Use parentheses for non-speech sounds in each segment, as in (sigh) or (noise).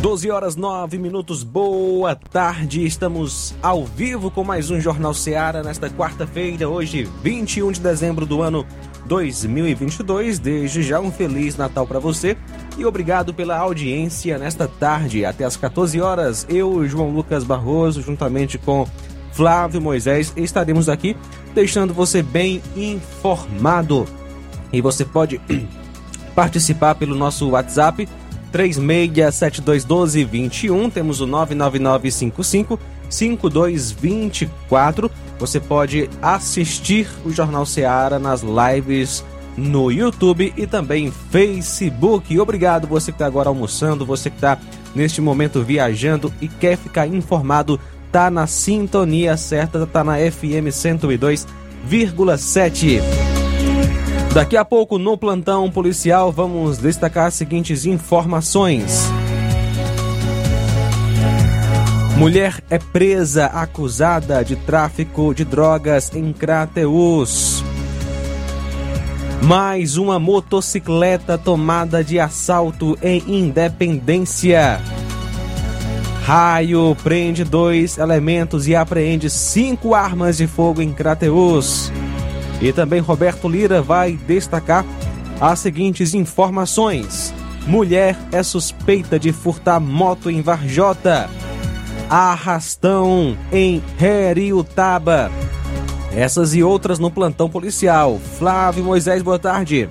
12 horas 9 minutos, boa tarde. Estamos ao vivo com mais um Jornal Seara nesta quarta-feira, hoje, 21 de dezembro do ano 2022. Desde já um feliz Natal para você e obrigado pela audiência nesta tarde. Até às 14 horas, eu, João Lucas Barroso, juntamente com Flávio Moisés, estaremos aqui deixando você bem informado. E você pode (clears throat) participar pelo nosso WhatsApp 36721221, temos o 99955 5224. Você pode assistir o Jornal Seara nas lives no YouTube e também Facebook. Obrigado você que está agora almoçando, você que está neste momento viajando e quer ficar informado, tá na sintonia certa, tá na FM 102,7. Daqui a pouco, no plantão policial, vamos destacar as seguintes informações. Mulher é presa acusada de tráfico de drogas em Crateus. Mais uma motocicleta tomada de assalto em Independência. Raio prende dois elementos e apreende cinco armas de fogo em Crateus. E também Roberto Lira vai destacar as seguintes informações. Mulher é suspeita de furtar moto em Varjota. Arrastão em Heriutaba. Essas e outras no plantão policial. Flávio Moisés, boa tarde.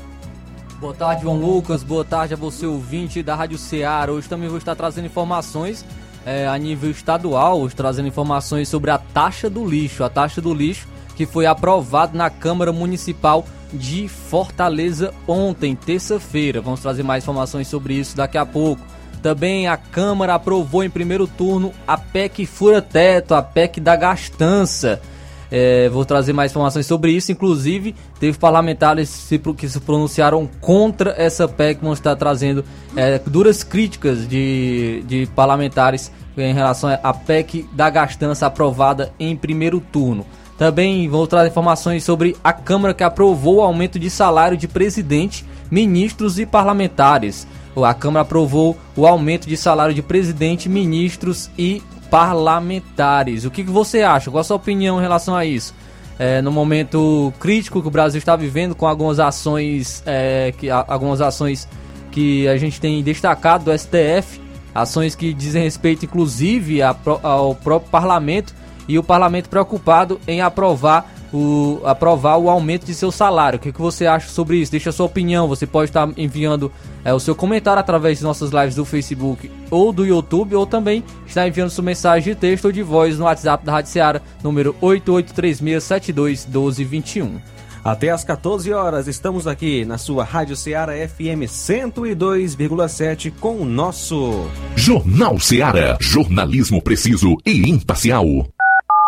Boa tarde, João Lucas. Boa tarde a você, ouvinte da Rádio Ceará. Hoje também vou estar trazendo informações é, a nível estadual, trazendo informações sobre a taxa do lixo. A taxa do lixo que foi aprovado na Câmara Municipal de Fortaleza ontem, terça-feira. Vamos trazer mais informações sobre isso daqui a pouco. Também a Câmara aprovou em primeiro turno a PEC Fura Teto, a PEC da Gastança. É, vou trazer mais informações sobre isso. Inclusive, teve parlamentares que se pronunciaram contra essa PEC. Vão estar trazendo é, duras críticas de, de parlamentares em relação à PEC da gastança aprovada em primeiro turno. Também vou trazer informações sobre a Câmara que aprovou o aumento de salário de presidente, ministros e parlamentares. A Câmara aprovou o aumento de salário de presidente, ministros e parlamentares. O que, você acha? Qual a sua opinião em relação a isso? É, no momento crítico que o Brasil está vivendo, com algumas ações, é, que, algumas ações que a gente tem destacado do STF, ações que dizem respeito inclusive ao próprio parlamento e o parlamento preocupado em aprovar o, aprovar o aumento de seu salário. O que, que você acha sobre isso? Deixa a sua opinião. Você pode estar enviando é, o seu comentário através de nossas lives do Facebook ou do YouTube, ou também está enviando sua mensagem de texto ou de voz no WhatsApp da Rádio Seara, número 8836721221. Até às 14 horas estamos aqui na sua Rádio Ceará FM 102,7 com o nosso Jornal Ceará, jornalismo preciso e imparcial.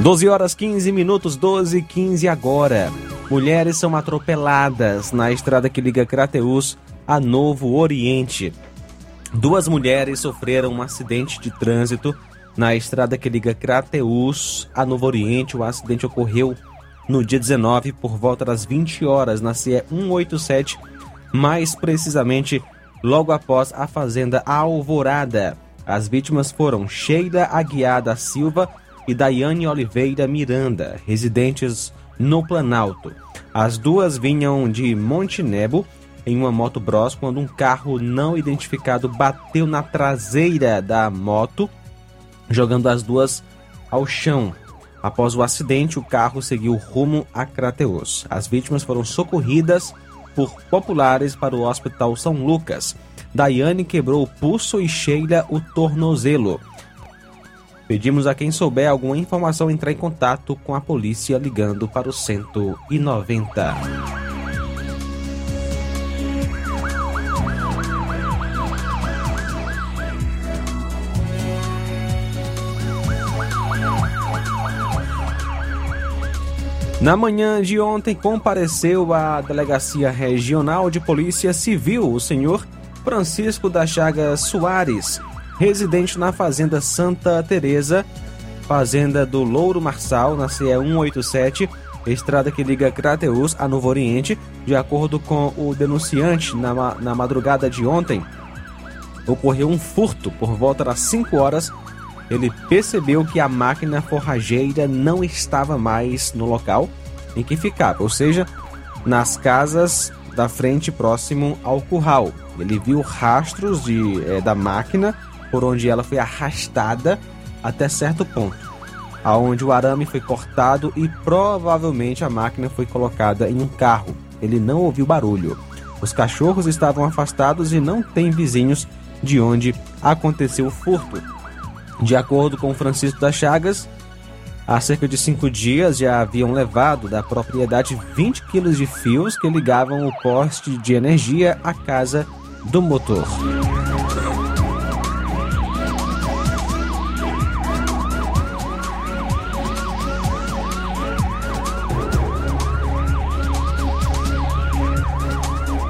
12 horas 15 minutos, 12 e 15 agora. Mulheres são atropeladas na estrada que liga Crateus a Novo Oriente. Duas mulheres sofreram um acidente de trânsito na estrada que liga Crateus a Novo Oriente. O acidente ocorreu no dia 19 por volta das 20 horas na CE 187, mais precisamente logo após a fazenda Alvorada. As vítimas foram Sheila Aguiar da Silva e Daiane Oliveira Miranda, residentes no Planalto. As duas vinham de Montenebo em uma moto Bros quando um carro não identificado bateu na traseira da moto, jogando as duas ao chão. Após o acidente, o carro seguiu rumo a Crateus. As vítimas foram socorridas por populares para o Hospital São Lucas. Daiane quebrou o pulso e Sheila o tornozelo. Pedimos a quem souber alguma informação entrar em contato com a polícia ligando para o 190. Na manhã de ontem compareceu à Delegacia Regional de Polícia Civil o senhor Francisco da Chaga Soares, residente na Fazenda Santa Teresa, Fazenda do Louro Marçal, na CE 187, estrada que liga Crateus a Novo Oriente. De acordo com o denunciante, na, na madrugada de ontem, ocorreu um furto por volta das 5 horas. Ele percebeu que a máquina forrageira não estava mais no local em que ficava, ou seja, nas casas da frente próximo ao curral. Ele viu rastros de, é, da máquina por onde ela foi arrastada até certo ponto, aonde o arame foi cortado e provavelmente a máquina foi colocada em um carro. Ele não ouviu barulho. Os cachorros estavam afastados e não tem vizinhos de onde aconteceu o furto. De acordo com Francisco das Chagas, Há cerca de cinco dias já haviam levado da propriedade 20 quilos de fios que ligavam o poste de energia à casa do motor.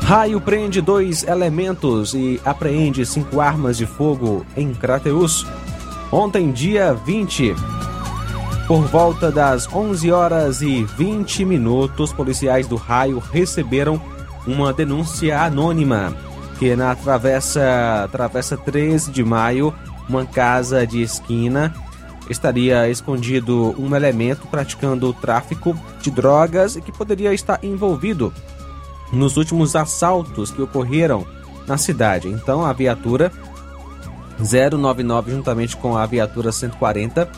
Raio prende dois elementos e apreende cinco armas de fogo em Crateus. Ontem, dia 20, por volta das 11 horas e 20 minutos, policiais do Raio receberam uma denúncia anônima que na travessa, travessa 13 de maio, uma casa de esquina, estaria escondido um elemento praticando tráfico de drogas e que poderia estar envolvido nos últimos assaltos que ocorreram na cidade. Então a viatura 099 juntamente com a viatura 140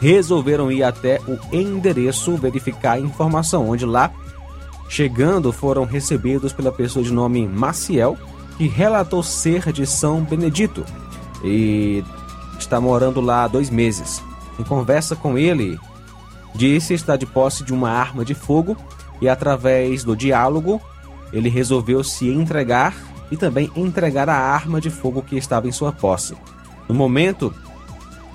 resolveram ir até o endereço verificar a informação, onde lá chegando foram recebidos pela pessoa de nome Maciel, que relatou ser de São Benedito e está morando lá há dois meses. Em conversa com ele, disse estar de posse de uma arma de fogo e através do diálogo ele resolveu se entregar e também entregar a arma de fogo que estava em sua posse. No momento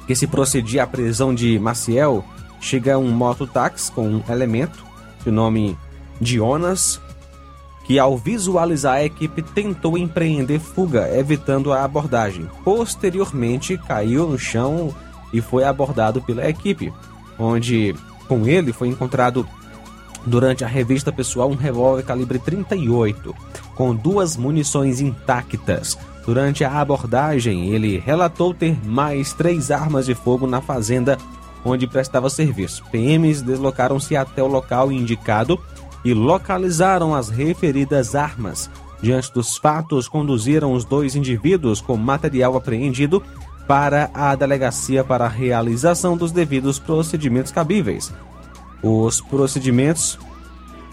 que se procedia à prisão de Maciel, chega um mototáxi com um elemento de nome Jonas, que ao visualizar a equipe tentou empreender fuga, evitando a abordagem. Posteriormente caiu no chão e foi abordado pela equipe, onde com ele foi encontrado durante a revista pessoal um revólver calibre 38 com duas munições intactas. Durante a abordagem, ele relatou ter mais três armas de fogo na fazenda onde prestava serviço. PMs deslocaram-se até o local indicado e localizaram as referidas armas. Diante dos fatos, conduziram os dois indivíduos com material apreendido para a delegacia para a realização dos devidos procedimentos cabíveis. Os procedimentos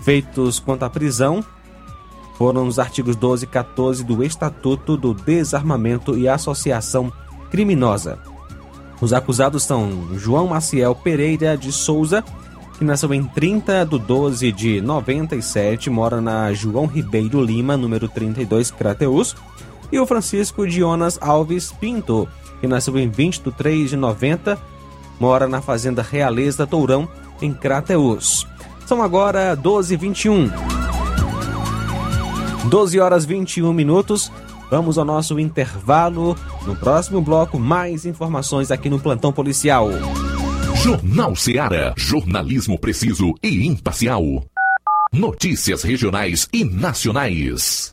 feitos quanto à prisão foram os artigos 12 e 14 do Estatuto do Desarmamento e Associação Criminosa. Os acusados são João Maciel Pereira de Souza, que nasceu em 30 de 12 de 97, mora na João Ribeiro Lima, número 32, Crateus, e o Francisco Jonas Alves Pinto, que nasceu em 20 de 3 de 90, mora na Fazenda Realeza Tourão, em Crateus. São agora 12 h 21. 12 horas 21 minutos. Vamos ao nosso intervalo. No próximo bloco, mais informações aqui no Plantão Policial. Jornal Seara. Jornalismo preciso e imparcial. Notícias regionais e nacionais.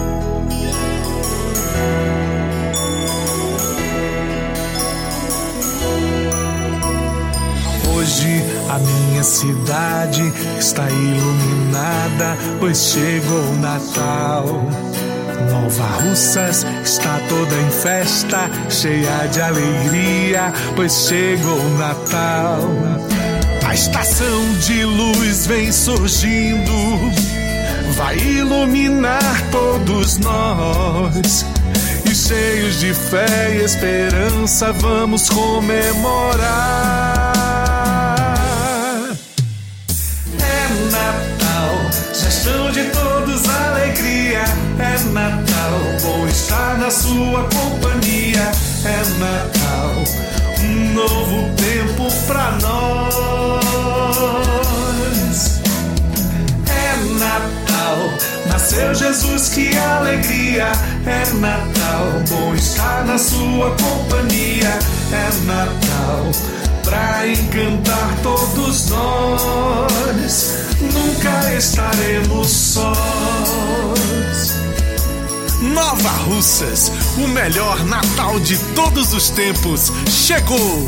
A minha cidade está iluminada, pois chegou o Natal. Nova Russas está toda em festa, cheia de alegria, pois chegou o Natal. A estação de luz vem surgindo, vai iluminar todos nós. E cheios de fé e esperança, vamos comemorar. Gestão de todos alegria. É Natal, bom estar na sua companhia. É Natal, um novo tempo pra nós. É Natal, nasceu Jesus, que alegria. É Natal, bom estar na sua companhia. É Natal, pra encantar todos nós. Nunca estaremos sós. Nova Russas, o melhor Natal de todos os tempos, chegou!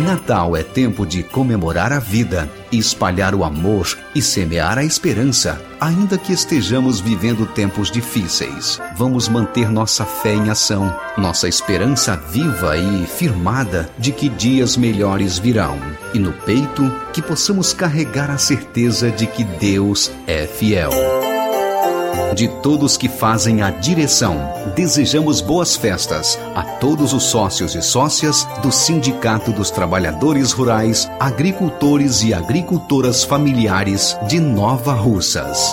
Natal é tempo de comemorar a vida, espalhar o amor e semear a esperança. Ainda que estejamos vivendo tempos difíceis, vamos manter nossa fé em ação, nossa esperança viva e firmada de que dias melhores virão. E no peito, que possamos carregar a certeza de que Deus é fiel. De todos que fazem a direção, desejamos boas festas a todos os sócios e sócias do Sindicato dos Trabalhadores Rurais, Agricultores e Agricultoras Familiares de Nova Russas.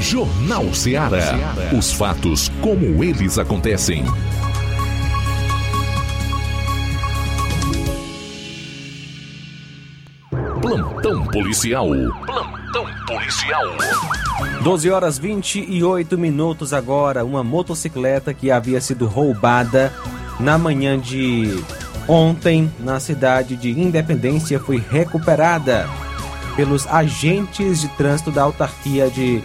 Jornal Ceará. Os fatos como eles acontecem. Plantão policial. Plantão policial. 12 horas 28 minutos agora. Uma motocicleta que havia sido roubada na manhã de ontem na cidade de Independência foi recuperada pelos agentes de trânsito da autarquia de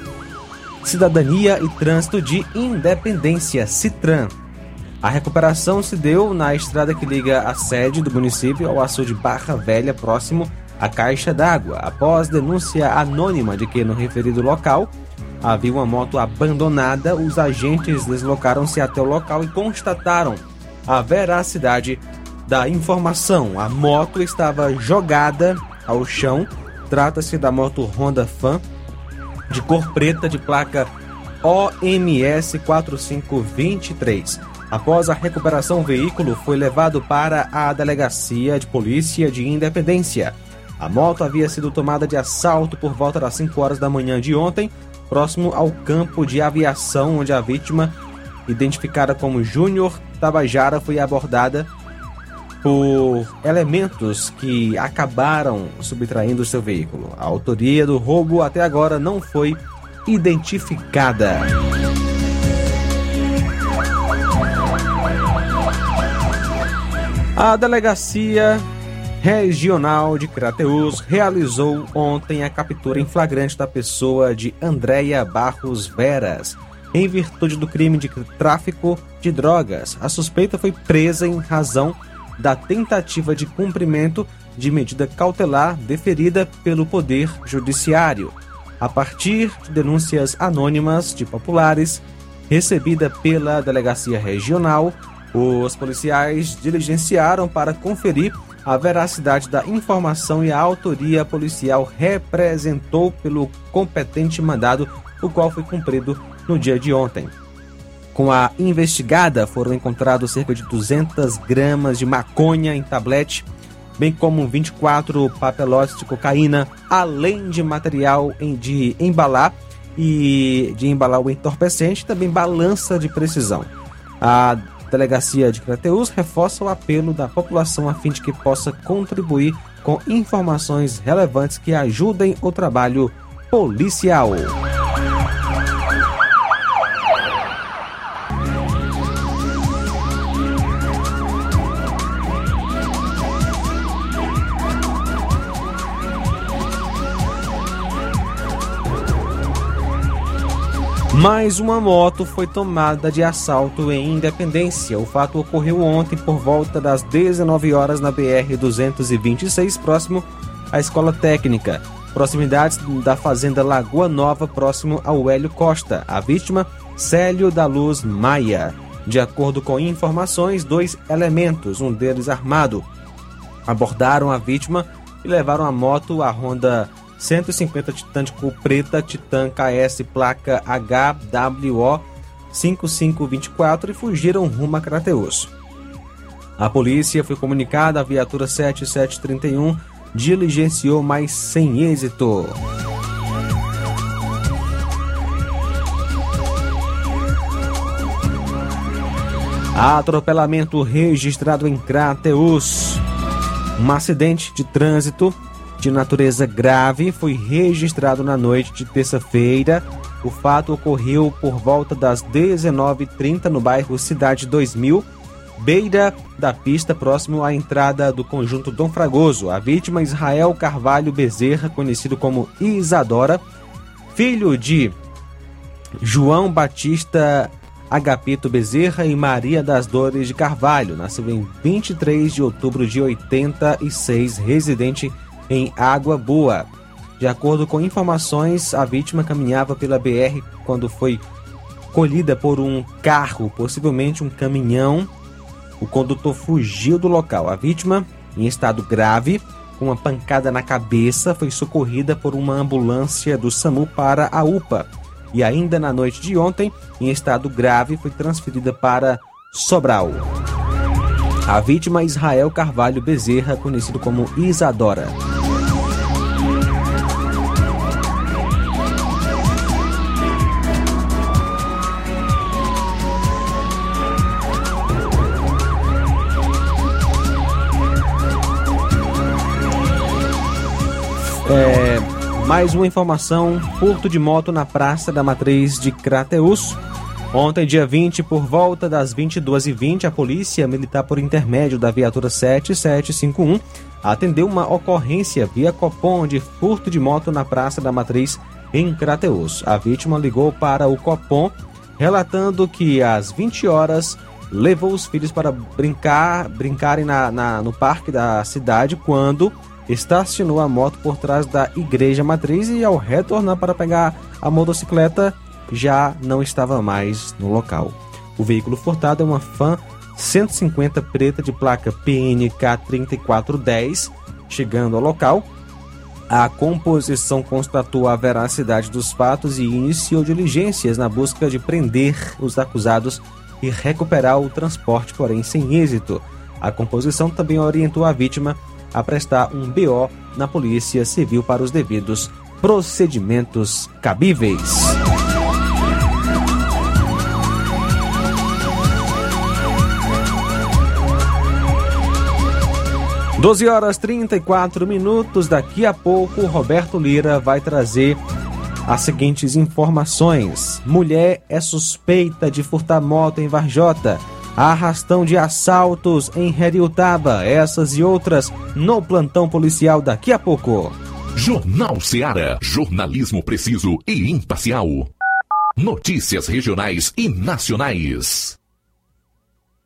Cidadania e Trânsito de Independência, Citran. A recuperação se deu na estrada que liga a sede do município ao açude Barra Velha, próximo à caixa d'água, após denúncia anônima de que no referido local havia uma moto abandonada, os agentes deslocaram-se até o local e constataram a veracidade da informação. A moto estava jogada ao chão. Trata-se da moto Honda Fan de cor preta de placa OMS 4523. Após a recuperação, o veículo foi levado para a delegacia de polícia de Independência. A moto havia sido tomada de assalto por volta das 5 horas da manhã de ontem, próximo ao campo de aviação, onde a vítima, identificada como Júnior Tabajara, foi abordada por elementos que acabaram subtraindo seu veículo. A autoria do roubo até agora não foi identificada. A delegacia regional de Crateus realizou ontem a captura em flagrante da pessoa de Andréia Barros Veras, em virtude do crime de tráfico de drogas. A suspeita foi presa em razão da tentativa de cumprimento de medida cautelar deferida pelo Poder Judiciário, a partir de denúncias anônimas de populares recebida pela Delegacia Regional. Os policiais diligenciaram para conferir a veracidade da informação e a autoria policial representou pelo competente mandado, o qual foi cumprido no dia de ontem. Com a investigada foram encontrados cerca de 200 gramas de maconha em tablete, bem como 24 papelotes de cocaína, além de material de embalar e de embalar o entorpecente, também balança de precisão. A delegacia de Crateus reforça o apelo da população a fim de que possa contribuir com informações relevantes que ajudem o trabalho policial. Mais uma moto foi tomada de assalto em Independência. O fato ocorreu ontem por volta das 19 horas na BR 226, próximo à Escola Técnica, proximidades da Fazenda Lagoa Nova, próximo ao Hélio Costa. A vítima, Célio da Luz Maia. De acordo com informações, dois elementos, um deles armado, abordaram a vítima e levaram a moto, a Honda 150 Titan de cor preta, Titan KS placa HWO 5524 e fugiram rumo a Crateus. A polícia foi comunicada, a viatura 7731 diligenciou, mas sem êxito. Atropelamento registrado em Crateus. Um acidente de trânsito de natureza grave foi registrado na noite de terça-feira. O fato ocorreu por volta das 19h30 no bairro Cidade 2000, beira da pista próximo à entrada do conjunto Dom Fragoso. A vítima Israel Carvalho Bezerra, conhecido como Isadora, filho de João Batista Agapito Bezerra e Maria das Dores de Carvalho, nasceu em 23 de outubro de 86, residente em Água Boa. De acordo com informações, a vítima caminhava pela BR quando foi colhida por um carro, possivelmente um caminhão. O condutor fugiu do local. A vítima, em estado grave, com uma pancada na cabeça, foi socorrida por uma ambulância do SAMU para a UPA. E ainda na noite de ontem, em estado grave, foi transferida para Sobral. A vítima é Israel Carvalho Bezerra, conhecido como Isadora. É, mais uma informação: furto de moto na Praça da Matriz de Crateus. Ontem, dia 20, por volta das 22h20, a Polícia Militar, por intermédio da viatura 7751, atendeu uma ocorrência via Copom de furto de moto na Praça da Matriz, em Crateus. A vítima ligou para o Copom, relatando que às 20 horas levou os filhos para brincar, brincarem na, na, no parque da cidade quando estacionou a moto por trás da igreja matriz e ao retornar para pegar a motocicleta já não estava mais no local. O veículo furtado é uma Fan 150 preta de placa PNK 3410. Chegando ao local, a composição constatou a veracidade dos fatos e iniciou diligências na busca de prender os acusados e recuperar o transporte, porém sem êxito. A composição também orientou a vítima a prestar um BO na Polícia Civil para os devidos procedimentos cabíveis. 12 horas 34 minutos. Daqui a pouco, Roberto Lira vai trazer as seguintes informações: mulher é suspeita de furtar moto em Varjota. Arrastão de assaltos em Heriutaba. Essas e outras no plantão policial daqui a pouco. Jornal Seara. Jornalismo preciso e imparcial. Notícias regionais e nacionais.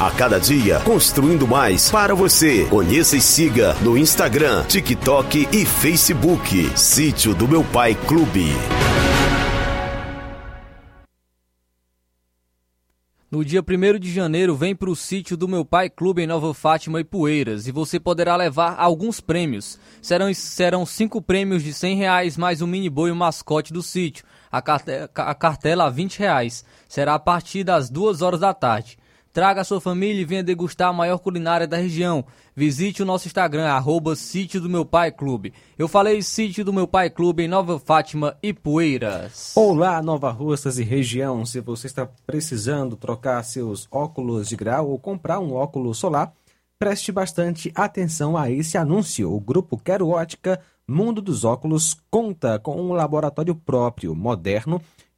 A cada dia, construindo mais para você. Conheça e siga no Instagram, TikTok e Facebook. Sítio do Meu Pai Clube. No dia 1 de janeiro, vem para o sítio do meu pai Clube em Nova Fátima e Poeiras e você poderá levar alguns prêmios. Serão, serão cinco prêmios de 100 reais mais um mini boi e mascote do sítio. A cartela, a cartela a 20 reais. Será a partir das 2 horas da tarde. Traga a sua família e venha degustar a maior culinária da região. Visite o nosso Instagram, arroba Sítio do Meu Pai Clube. Eu falei Sítio do Meu Pai Clube em Nova Fátima e Poeiras. Olá, Nova Russas e região. Se você está precisando trocar seus óculos de grau ou comprar um óculos solar, preste bastante atenção a esse anúncio. O grupo Quero Ótica Mundo dos Óculos conta com um laboratório próprio, moderno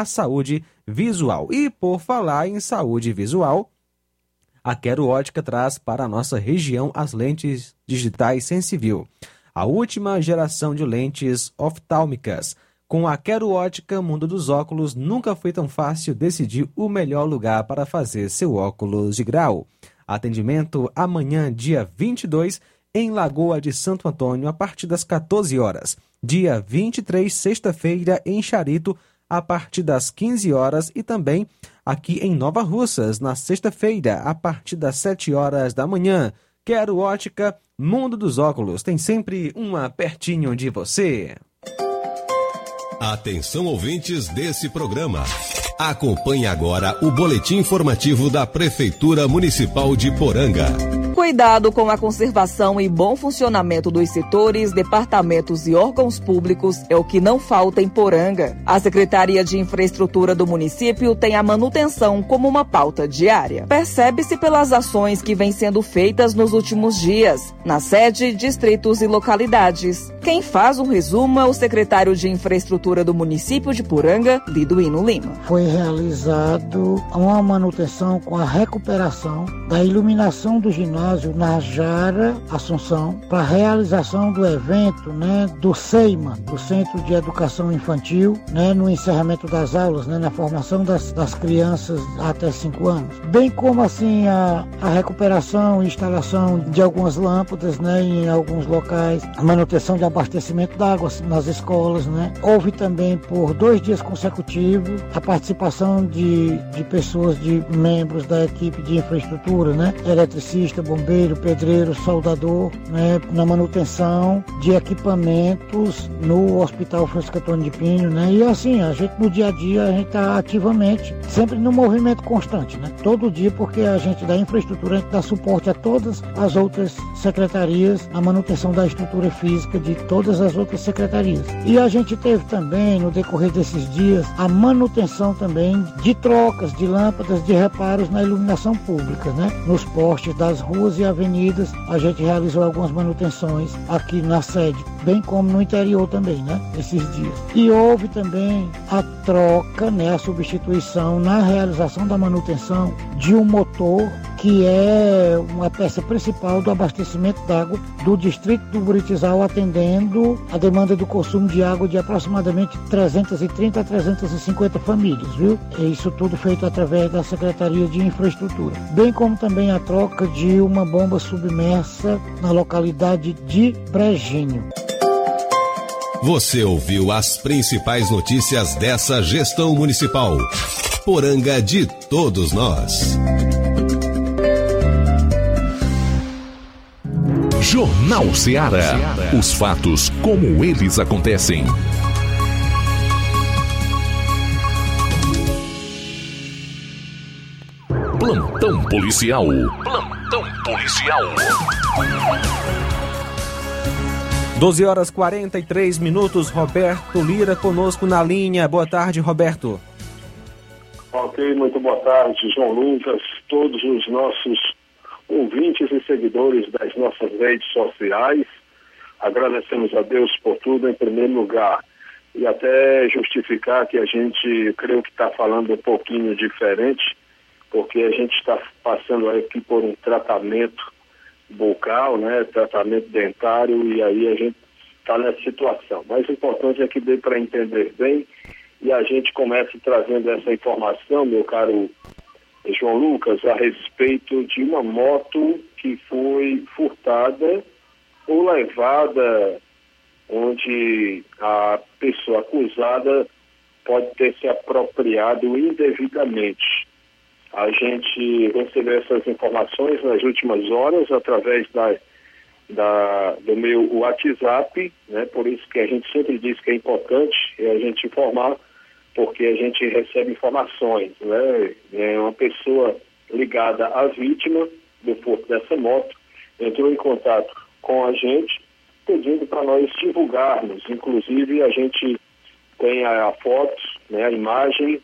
a saúde visual. E por falar em saúde visual, a Quero Ótica traz para a nossa região as lentes digitais Sensivil, a última geração de lentes oftálmicas. Com a Quero Ótica Mundo dos Óculos, nunca foi tão fácil decidir o melhor lugar para fazer seu óculos de grau. Atendimento amanhã, dia 22, em Lagoa de Santo Antônio, a partir das 14 horas. Dia 23, sexta-feira, em Charito, a partir das 15 horas e também aqui em Nova Russas, na sexta-feira, a partir das 7 horas da manhã. Quero ótica, Mundo dos Óculos, tem sempre uma pertinho de você. Atenção ouvintes desse programa. Acompanhe agora o boletim informativo da Prefeitura Municipal de Poranga. Cuidado com a conservação e bom funcionamento dos setores, departamentos e órgãos públicos é o que não falta em Poranga. A Secretaria de Infraestrutura do município tem a manutenção como uma pauta diária. Percebe-se pelas ações que vêm sendo feitas nos últimos dias, na sede, distritos e localidades. Quem faz um resumo é o secretário de Infraestrutura do município de Poranga, Liduíno Lima. Foi realizado uma manutenção com a recuperação da iluminação do ginásio na Jara Assunção para a realização do evento, né, do CEIMA, do Centro de Educação Infantil, né, no encerramento das aulas, né, na formação das, das crianças até 5 anos, bem como assim a, a recuperação e instalação de algumas lâmpadas, né, em alguns locais, a manutenção de abastecimento d'água nas escolas, né. Houve também por dois dias consecutivos a participação de, de pessoas, de membros da equipe de infraestrutura, né, eletricista, bombeiro, pedreiro, soldador, né, na manutenção de equipamentos no Hospital Francisco Antônio de Pinho, né, e assim, a gente no dia a dia, a gente está ativamente, sempre no movimento constante, né, todo dia, porque a gente da infraestrutura, a gente dá suporte a todas as outras secretarias, a manutenção da estrutura física de todas as outras secretarias. E a gente teve também, no decorrer desses dias, a manutenção também de trocas de lâmpadas de reparos na iluminação pública, né, nos postes das ruas e avenidas, a gente realizou algumas manutenções aqui na sede, bem como no interior também, né? Esses dias. E houve também a troca, né? A substituição na realização da manutenção de um motor que é uma peça principal do abastecimento d'água do distrito do Buritizal, atendendo a demanda do consumo de água de aproximadamente 330 a 350 famílias, viu? E isso tudo feito através da Secretaria de Infraestrutura. Bem como também a troca de uma bomba submersa na localidade de Brejinho. Você ouviu as principais notícias dessa gestão municipal. Poranga de todos nós. Jornal Ceará. Os fatos como eles acontecem. Plantão policial. Plantão policial. 12 horas 43 minutos. Roberto Lira conosco na linha. Boa tarde, Roberto. Ok, muito boa tarde, João Lucas, todos os nossos ouvintes e seguidores das nossas redes sociais. Agradecemos a Deus por tudo, em primeiro lugar. E até justificar que a gente, creio que está falando um pouquinho diferente, porque a gente está passando aqui por um tratamento bucal, né, tratamento dentário, e aí a gente está nessa situação. Mas o importante é que dê para entender bem e a gente comece trazendo essa informação, meu caro João Lucas, a respeito de uma moto que foi furtada ou levada onde a pessoa acusada pode ter se apropriado indevidamente. A gente recebeu essas informações nas últimas horas através da, da, do meu WhatsApp, né? por isso que a gente sempre diz que é importante a gente informar porque a gente recebe informações, né? É uma pessoa ligada à vítima do furto dessa moto entrou em contato com a gente pedindo para nós divulgarmos, inclusive a gente tem a, a foto, né, a imagem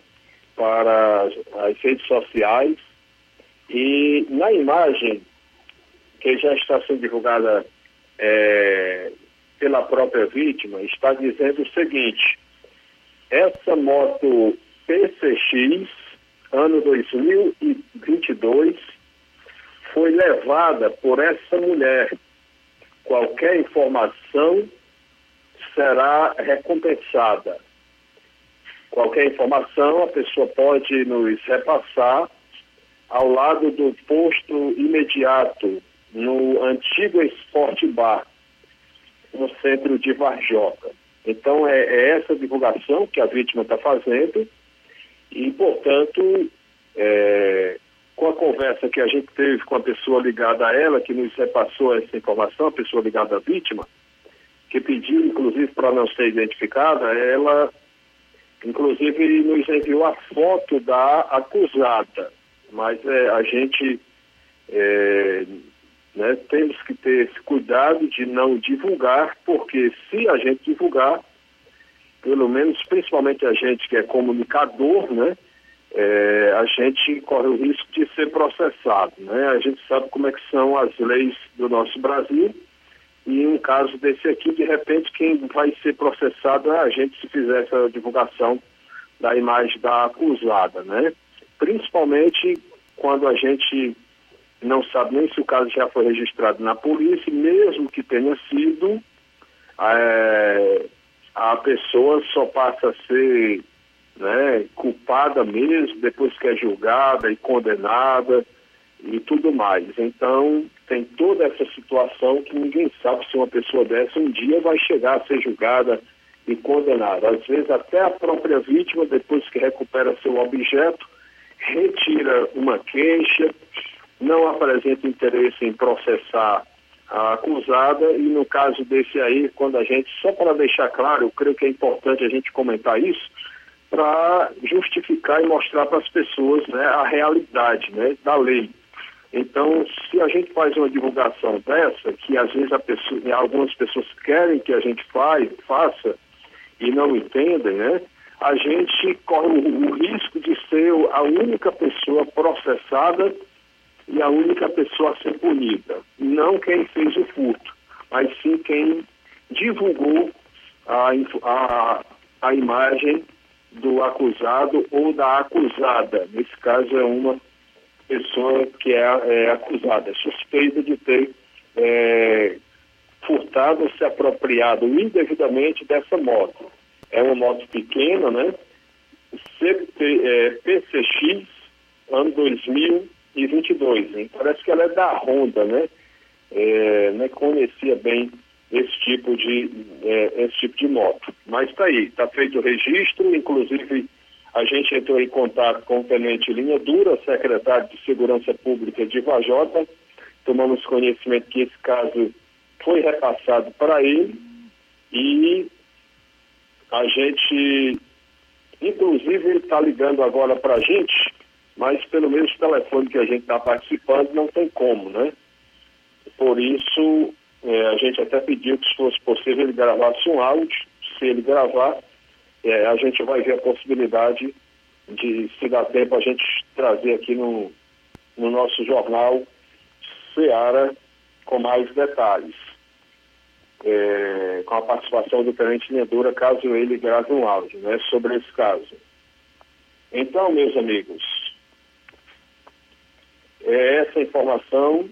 para as redes sociais e na imagem que já está sendo divulgada é, pela própria vítima está dizendo o seguinte essa moto PCX, ano 2022, foi levada por essa mulher. Qualquer informação será recompensada. Qualquer informação a pessoa pode nos repassar ao lado do posto imediato, no antigo Esporte Bar, no centro de Varjota. Então, é, é essa divulgação que a vítima está fazendo e, portanto, é, com a conversa que a gente teve com a pessoa ligada a ela, que nos repassou essa informação, a pessoa ligada à vítima, que pediu, inclusive, para não ser identificada, ela, inclusive, nos enviou a foto da acusada. Mas é, a gente é, né? Temos que ter esse cuidado de não divulgar, porque se a gente divulgar, pelo menos principalmente a gente que é comunicador, né? É, a gente corre o risco de ser processado. Né? A gente sabe como é que são as leis do nosso Brasil e um caso desse aqui, de repente, quem vai ser processado é a gente se fizer essa divulgação da imagem da acusada, né? Principalmente quando a gente não sabe nem se o caso já foi registrado na polícia, mesmo que tenha sido, é, a pessoa só passa a ser né, culpada mesmo depois que é julgada e condenada e tudo mais. Então, tem toda essa situação que ninguém sabe se uma pessoa dessa um dia vai chegar a ser julgada e condenada. Às vezes, até a própria vítima, depois que recupera seu objeto, retira uma queixa não apresenta interesse em processar a acusada e no caso desse aí, quando a gente, só para deixar claro, eu creio que é importante a gente comentar isso, para justificar e mostrar para as pessoas né, a realidade né, da lei. Então, se a gente faz uma divulgação dessa, que às vezes pessoa, algumas pessoas querem que a gente faz, faça e não entendem, né? A gente corre o, o risco de ser a única pessoa processada e a única pessoa a ser punida. Não quem fez o furto, mas sim quem divulgou a, a, a imagem do acusado ou da acusada. Nesse caso é uma pessoa que é, é acusada, suspeita de ter é, furtado, se apropriado indevidamente dessa moto. É uma moto pequena, né? CP, é, PCX, ano 2000, e 22. Hein? Parece que ela é da Honda, né? É, não conhecia bem esse tipo de é, esse tipo de moto. Mas está aí, está feito o registro, inclusive a gente entrou em contato com o Tenente Linha Dura, secretário de Segurança Pública de Vajota, tomamos conhecimento que esse caso foi repassado para ele e a gente, inclusive ele está ligando agora para a gente, mas pelo menos o telefone que a gente está participando não tem como, né? Por isso, é, a gente até pediu que se fosse possível ele gravasse um áudio, se ele gravar, é, a gente vai ver a possibilidade de, se dá tempo, a gente trazer aqui no, no nosso jornal Seara com mais detalhes. É, com a participação do Tenente Nedura, caso ele grave um áudio né, sobre esse caso. Então, meus amigos, é essa informação,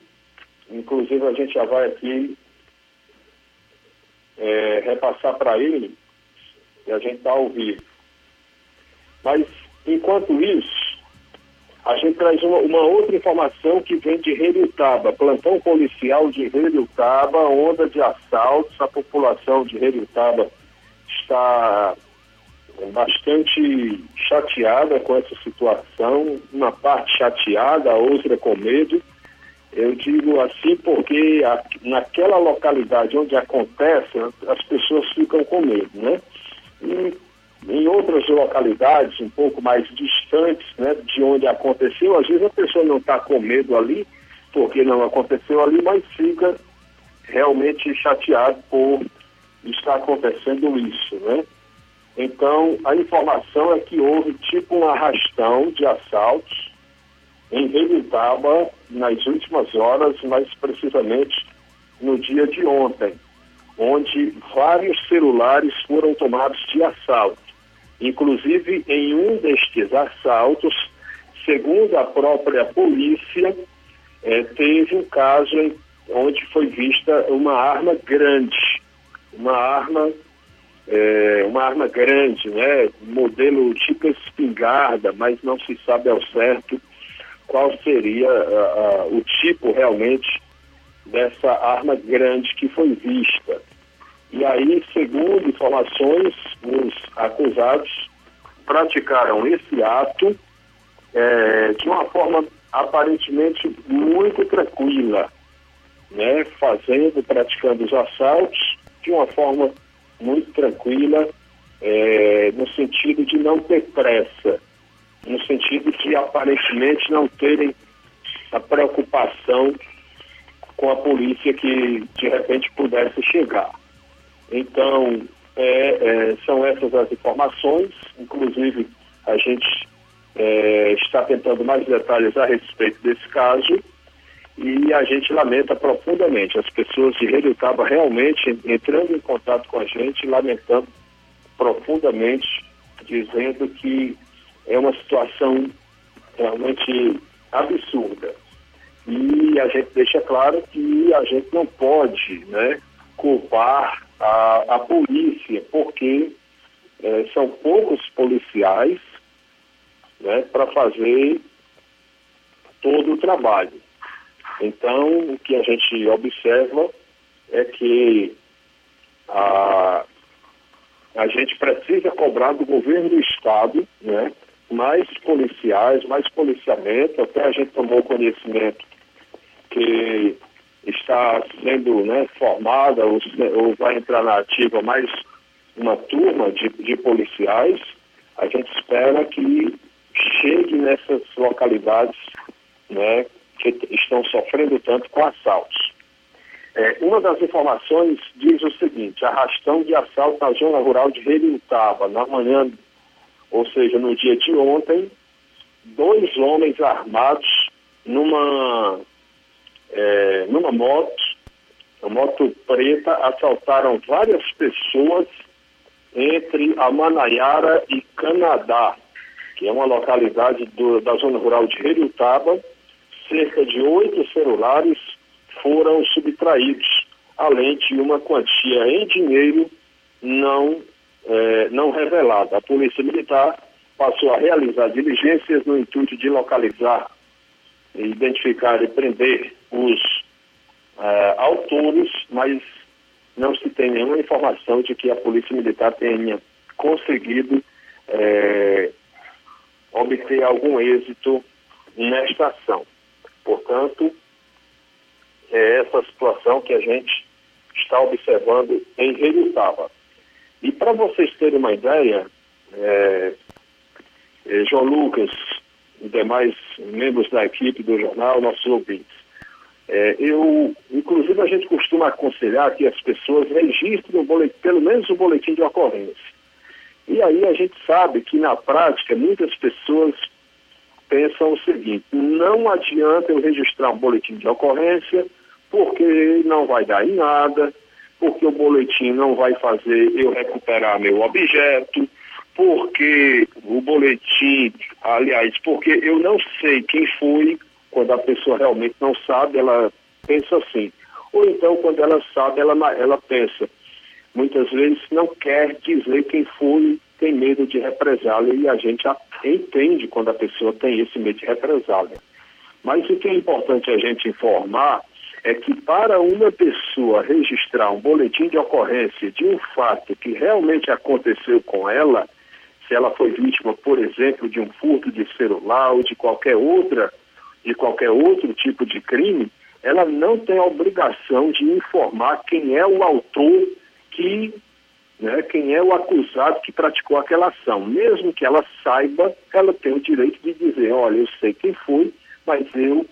inclusive a gente já vai aqui é, repassar para ele, e a gente está ao vivo. Mas, enquanto isso, a gente traz uma, uma, outra informação que vem de Relutaba, plantão policial de Relutaba, onda de assaltos, a população de Relutaba está bastante chateada com essa situação, uma parte chateada, a outra com medo. Eu digo assim porque a, naquela localidade onde acontece, as pessoas ficam com medo, né? E em outras localidades, um pouco mais distantes né, de onde aconteceu, às vezes a pessoa não está com medo ali, porque não aconteceu ali, mas fica realmente chateado por estar acontecendo isso, né? Então, a informação é que houve tipo um arrastão de assaltos em Relutaba nas últimas horas, mais precisamente no dia de ontem, onde vários celulares foram tomados de assalto. Inclusive, em um destes assaltos, segundo a própria polícia, eh, teve um caso onde foi vista uma arma grande, uma arma é, uma arma grande, né? Modelo tipo espingarda, mas não se sabe ao certo qual seria uh, uh, o tipo realmente dessa arma grande que foi vista. E aí, segundo informações, os acusados praticaram esse ato é, de uma forma aparentemente muito tranquila, né? Fazendo, praticando os assaltos de uma forma muito tranquila, é, no sentido de não ter pressa, no sentido de aparentemente não terem a preocupação com a polícia que de repente pudesse chegar. Então, é, é, são essas as informações, inclusive a gente é, está tentando mais detalhes a respeito desse caso e a gente lamenta profundamente. As pessoas de Relutaba realmente entrando em contato com a gente, lamentando profundamente, dizendo que é uma situação realmente absurda. E a gente deixa claro que a gente não pode né, culpar a, a polícia, porque é, são poucos policiais né, para fazer todo o trabalho. Então, o que a gente observa é que a, a gente precisa cobrar do governo do Estado né, mais policiais, mais policiamento. Até a gente tomou conhecimento que está sendo né, formada ou, ou, vai entrar na ativa mais uma turma de, de policiais. A gente espera que chegue nessas localidades né, que estão sofrendo tanto com assaltos. É, uma das informações diz o seguinte: arrastão de assalto na zona rural de Relutaba, na manhã, ou seja, no dia de ontem, dois homens armados numa, é, numa moto, uma moto preta, assaltaram várias pessoas entre a Manaiara e Canadá, que é uma localidade do, da zona rural de Relutaba, cerca de oito celulares foram subtraídos, além de uma quantia em dinheiro não, é, não revelada. A Polícia Militar passou a realizar diligências no intuito de localizar, identificar e prender os é, autores, mas não se tem nenhuma informação de que a Polícia Militar tenha conseguido é, obter algum êxito nesta ação. Portanto, é essa situação que a gente está observando em Relutava. E para vocês terem uma ideia, é, é, João Lucas e demais membros da equipe do jornal, nossos ouvintes, é, eu, inclusive, a gente costuma aconselhar que as pessoas registrem boletim, pelo menos o boletim de ocorrência. E aí a gente sabe que na prática muitas pessoas pensam o seguinte: não adianta eu registrar um boletim de ocorrência porque não vai dar em nada, porque o boletim não vai fazer eu recuperar meu objeto, porque o boletim, aliás, porque eu não sei quem foi, quando a pessoa realmente não sabe, ela pensa assim. Ou então, quando ela sabe, ela, ela pensa. Muitas vezes não quer dizer quem foi, tem medo de represália, e a gente entende quando a pessoa tem esse medo de represália. Mas o que é importante a gente informar é que para uma pessoa registrar um boletim de ocorrência de um fato que realmente aconteceu com ela, se ela foi vítima, por exemplo, de um furto de celular ou de qualquer outra, de qualquer outro tipo de crime, ela não tem a obrigação de informar quem é o autor que, né, quem é o acusado que praticou aquela ação. Mesmo que ela saiba, ela tem o direito de dizer, olha, eu sei quem foi, mas eu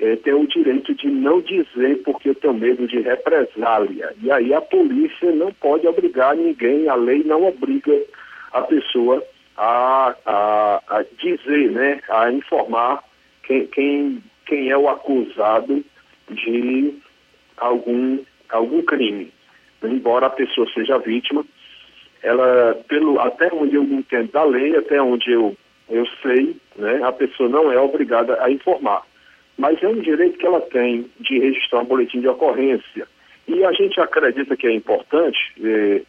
é, tem o direito de não dizer porque eu tenho medo de represália. E aí a polícia não pode obrigar ninguém, a lei não obriga a pessoa a, a, a dizer, né, a informar quem, quem, quem é o acusado de algum, algum crime. Embora a pessoa seja vítima, ela, pelo, até onde eu entendo da lei, até onde eu, eu sei, né, a pessoa não é obrigada a informar mas é um direito que ela tem de registrar um boletim de ocorrência. E a gente acredita que é importante, é,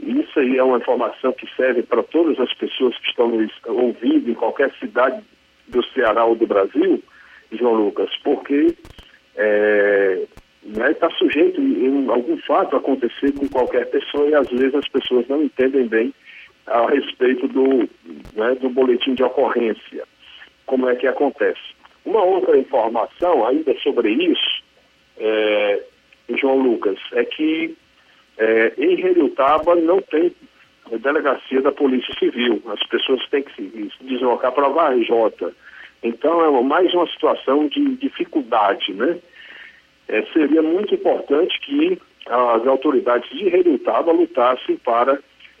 isso aí é uma informação que serve para todas as pessoas que estão nos ouvindo em qualquer cidade do Ceará ou do Brasil, João Lucas, porque está né, tá sujeito em algum fato acontecer com qualquer pessoa e às vezes as pessoas não entendem bem a respeito do, né, do boletim de ocorrência, como é que acontece. Uma outra informação ainda sobre isso, é, João Lucas, é que é, em Relutaba não tem delegacia da Polícia Civil. As pessoas têm que se deslocar para a Varjota. Então é mais uma situação de dificuldade, né? É, seria muito importante que as autoridades de Relutaba lutassem para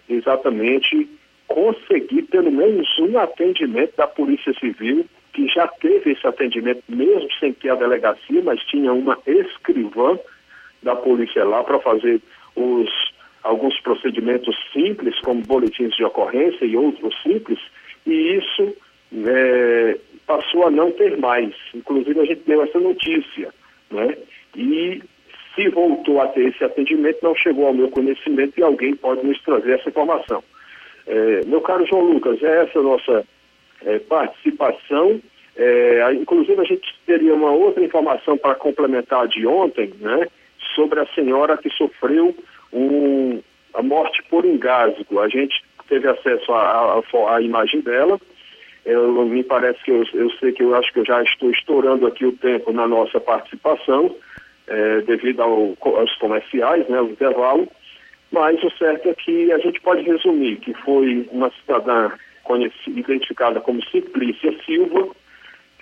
exatamente conseguir pelo menos um atendimento da Polícia Civil que já teve esse atendimento, mesmo sem ter a delegacia, mas tinha uma escrivã da polícia lá para fazer os, alguns procedimentos simples, como boletins de ocorrência e outros simples, e isso é, passou a não ter mais. Inclusive, a gente deu essa notícia, né? E se voltou a ter esse atendimento, não chegou ao meu conhecimento e alguém pode nos trazer essa informação. É, meu caro João Lucas, é essa a nossa é, participação. É, inclusive, a gente teria uma outra informação para complementar de ontem, né, sobre a senhora que sofreu um, a morte por engasgo. A gente teve acesso à imagem dela. Eu, me parece que eu, eu sei que eu acho que eu já estou estourando aqui o tempo na nossa participação, é, devido ao, aos comerciais, né, o intervalo. Mas o certo é que a gente pode resumir que foi uma cidadã identificada como Simplícia Silva,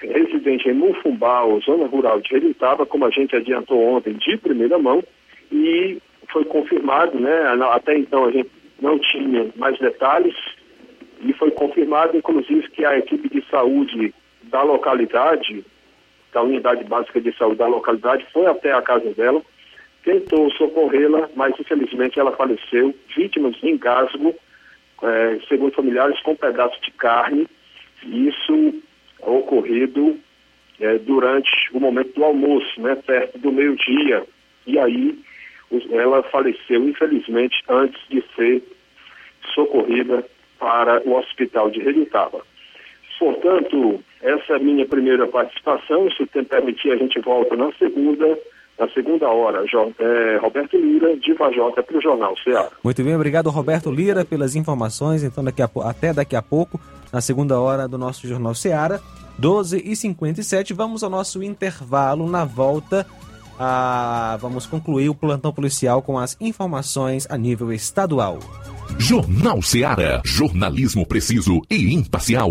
residente em Mufumbau, zona rural de Heritaba, como a gente adiantou ontem de primeira mão, e foi confirmado, né? Até então a gente não tinha mais detalhes, e foi confirmado, inclusive, que a equipe de saúde da localidade, da unidade básica de saúde da localidade, foi até a casa dela, tentou socorrê-la, mas infelizmente ela faleceu, vítima de engasgo é, segundo familiares, com um pedaço de carne. Isso ocorrido é, durante o momento do almoço, né, perto do meio-dia. E aí ela faleceu, infelizmente, antes de ser socorrida para o hospital de Redutaba. Portanto, essa é a minha primeira participação. Se o tempo permitir, a gente volta na segunda Na segunda hora, jo, é, Roberto Lira, de Vajota, para o Jornal Ceará. Muito bem, obrigado Roberto Lira pelas informações. Então, daqui a, até daqui a pouco, na segunda hora do nosso Jornal Ceará, 12h57, vamos ao nosso intervalo. Na volta, a, vamos concluir o plantão policial com as informações a nível estadual. Jornal Ceará, jornalismo preciso e imparcial.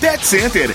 Pet Center,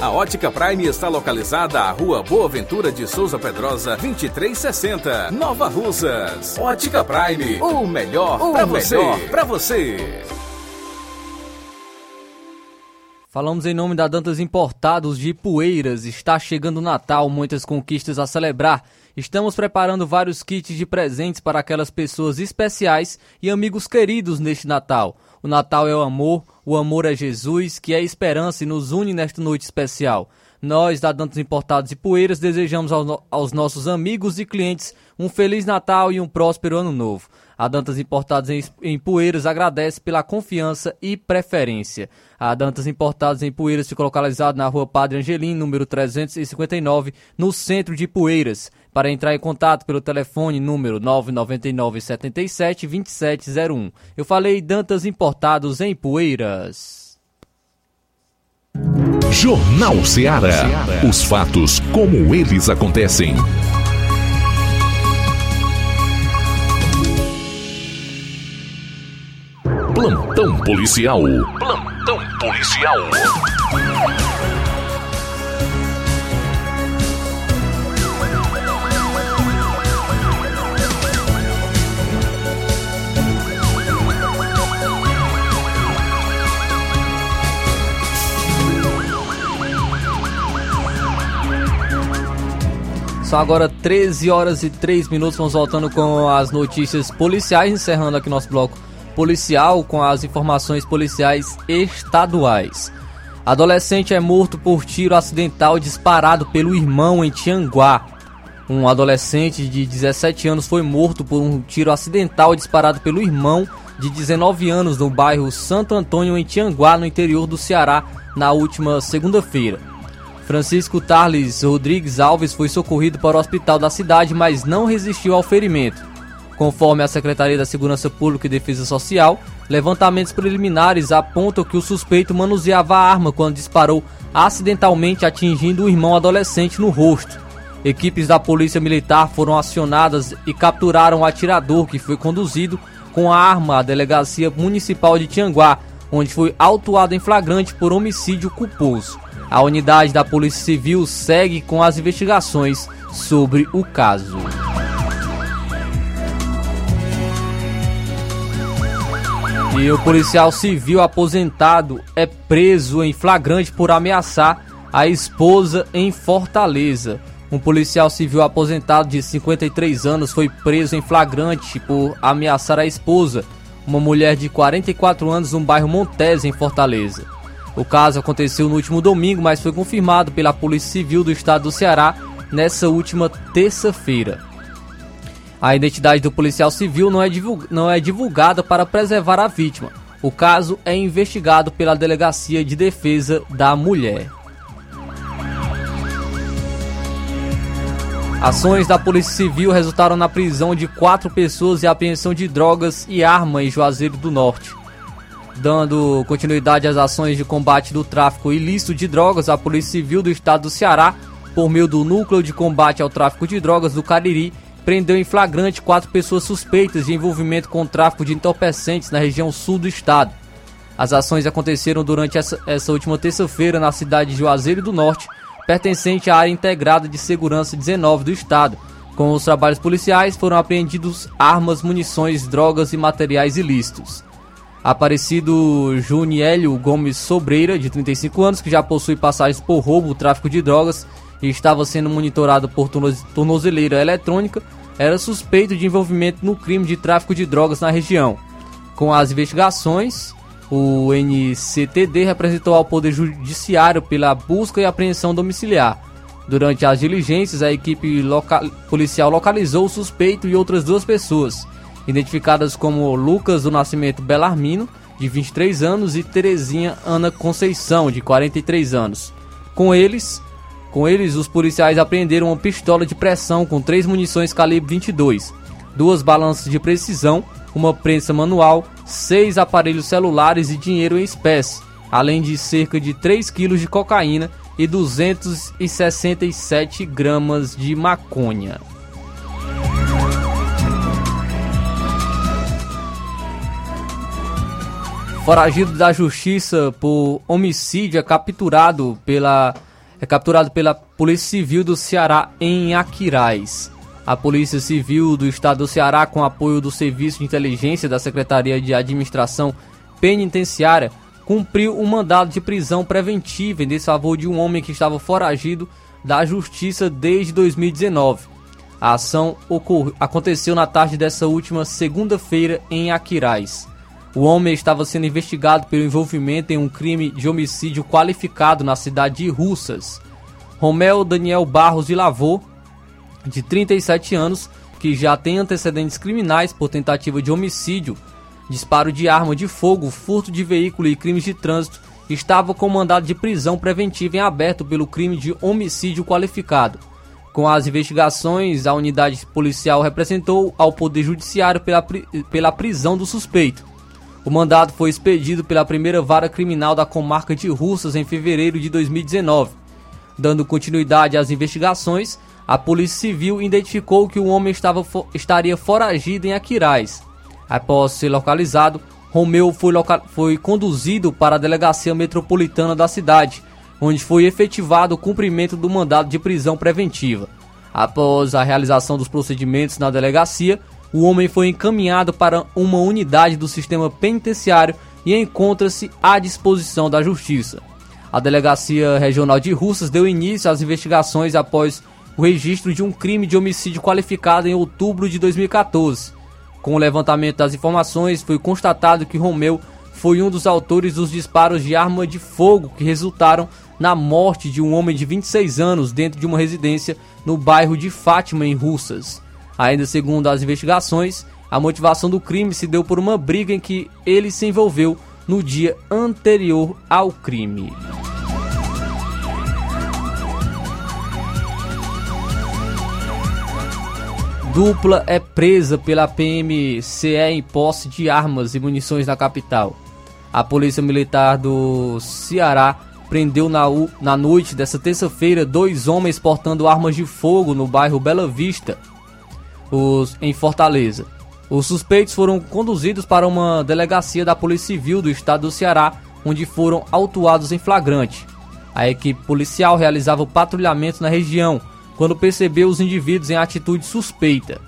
A Ótica Prime está localizada à Rua Boa Ventura de Souza Pedrosa, 2360, Nova Russas. Ótica Prime, o melhor para você. Pra você. Falamos em nome da Dantas Importados de Poeiras. Está chegando o Natal, muitas conquistas a celebrar. Estamos preparando vários kits de presentes para aquelas pessoas especiais e amigos queridos neste Natal. O Natal é o amor, o amor é Jesus, que é esperança e nos une nesta noite especial. Nós, da Dantas Importados e Poeiras, desejamos aos, aos, nossos amigos e clientes um Feliz Natal e um próspero Ano Novo. A Dantas Importados em, em Poeiras agradece pela confiança e preferência. A Dantas Importados em Poeiras fica localizado na rua Padre Angelim, número 359, no centro de Poeiras. Para entrar em contato pelo telefone número 999 77 2701. Eu falei Dantas Importados em Poeiras. Jornal Ceará. Os fatos como eles acontecem. Plantão policial. Plantão policial. São agora 13 horas e 3 minutos. Vamos voltando com as notícias policiais, encerrando aqui nosso bloco policial com as informações policiais estaduais. Adolescente é morto por tiro acidental disparado pelo irmão em Tianguá. Um adolescente de 17 anos foi morto por um tiro acidental disparado pelo irmão de 19 anos no bairro Santo Antônio, em Tianguá, no interior do Ceará, na última segunda-feira. Francisco Tarles Rodrigues Alves foi socorrido para o hospital da cidade, mas não resistiu ao ferimento. Conforme a Secretaria da Segurança Pública e Defesa Social, levantamentos preliminares apontam que o suspeito manuseava a arma quando disparou acidentalmente atingindo o irmão adolescente no rosto. Equipes da Polícia Militar foram acionadas e capturaram o atirador que foi conduzido com a arma à Delegacia Municipal de Tianguá, onde foi autuado em flagrante por homicídio culposo. A unidade da Polícia Civil segue com as investigações sobre o caso. E o policial civil aposentado é preso em flagrante por ameaçar a esposa em Fortaleza. Um policial civil aposentado de 53 anos foi preso em flagrante por ameaçar a esposa, uma mulher de 44 anos, no bairro Montes, em Fortaleza. O caso aconteceu no último domingo, mas foi confirmado pela Polícia Civil do Estado do Ceará nessa última terça-feira. A identidade do policial civil não é, não é divulgada para preservar a vítima. O caso é investigado pela Delegacia de Defesa da Mulher. Ações da Polícia Civil resultaram na prisão de quatro pessoas e apreensão de drogas e arma em Juazeiro do Norte. Dando continuidade às ações de combate do tráfico ilícito de drogas, a Polícia Civil do Estado do Ceará, por meio do Núcleo de Combate ao Tráfico de Drogas do Cariri, prendeu em flagrante quatro pessoas suspeitas de envolvimento com o tráfico de entorpecentes na região sul do estado. As ações aconteceram durante essa, essa última terça-feira na cidade de Juazeiro do Norte, pertencente à área integrada de segurança 19 do estado. Com os trabalhos policiais foram apreendidos armas, munições, drogas e materiais ilícitos. Aparecido Juniélio Gomes Sobreira, de 35 anos, que já possui passagens por roubo, tráfico de drogas e estava sendo monitorado por tornozeleira eletrônica, era suspeito de envolvimento no crime de tráfico de drogas na região. Com as investigações, o NCTD representou ao Poder Judiciário pela busca e apreensão domiciliar. Durante as diligências, a equipe loca policial localizou o suspeito e outras duas pessoas identificadas como Lucas do Nascimento Belarmino, de 23 anos, e Terezinha Ana Conceição, de 43 anos. Com eles, com eles os policiais apreenderam uma pistola de pressão com três munições calibre 22, duas balanças de precisão, uma prensa manual, seis aparelhos celulares e dinheiro em espécie, além de cerca de 3 quilos de cocaína e 267 gramas de maconha. Foragido da justiça por homicídio é capturado pela é capturado pela Polícia Civil do Ceará em Aquiraz. A Polícia Civil do Estado do Ceará, com apoio do Serviço de Inteligência da Secretaria de Administração Penitenciária, cumpriu um mandado de prisão preventiva em desfavor de um homem que estava foragido da Justiça desde 2019. A ação ocorreu, aconteceu na tarde dessa última segunda-feira em Aquiraz. O homem estava sendo investigado pelo envolvimento em um crime de homicídio qualificado na cidade de Russas. Romel Daniel Barros de Lavô, de 37 anos, que já tem antecedentes criminais por tentativa de homicídio, disparo de arma de fogo, furto de veículo e crimes de trânsito, estava com mandado de prisão preventiva em aberto pelo crime de homicídio qualificado. Com as investigações, a unidade policial representou ao Poder Judiciário pela, pela prisão do suspeito. O mandado foi expedido pela primeira vara criminal da comarca de Russas em fevereiro de 2019. Dando continuidade às investigações, a Polícia Civil identificou que o homem estava, estaria foragido em Aquiraz. Após ser localizado, Romeu foi, foi conduzido para a delegacia metropolitana da cidade, onde foi efetivado o cumprimento do mandado de prisão preventiva. Após a realização dos procedimentos na delegacia, o homem foi encaminhado para uma unidade do sistema penitenciário e encontra-se à disposição da Justiça. A Delegacia Regional de Russas deu início às investigações após o registro de um crime de homicídio qualificado em outubro de 2014. Com o levantamento das informações, foi constatado que Romeu foi um dos autores dos disparos de arma de fogo que resultaram na morte de um homem de 26 anos dentro de uma residência no bairro de Fátima, em Russas. Ainda segundo as investigações, a motivação do crime se deu por uma briga em que ele se envolveu no dia anterior ao crime. Dupla é presa pela PMCE em posse de armas e munições na capital. A Polícia Militar do Ceará prendeu na, na noite dessa terça-feira dois homens portando armas de fogo no bairro Bela Vista, os, em Fortaleza. Os suspeitos foram conduzidos para uma delegacia da Polícia Civil do estado do Ceará, onde foram autuados em flagrante. A equipe policial realizava o patrulhamento na região quando percebeu os indivíduos em atitude suspeita.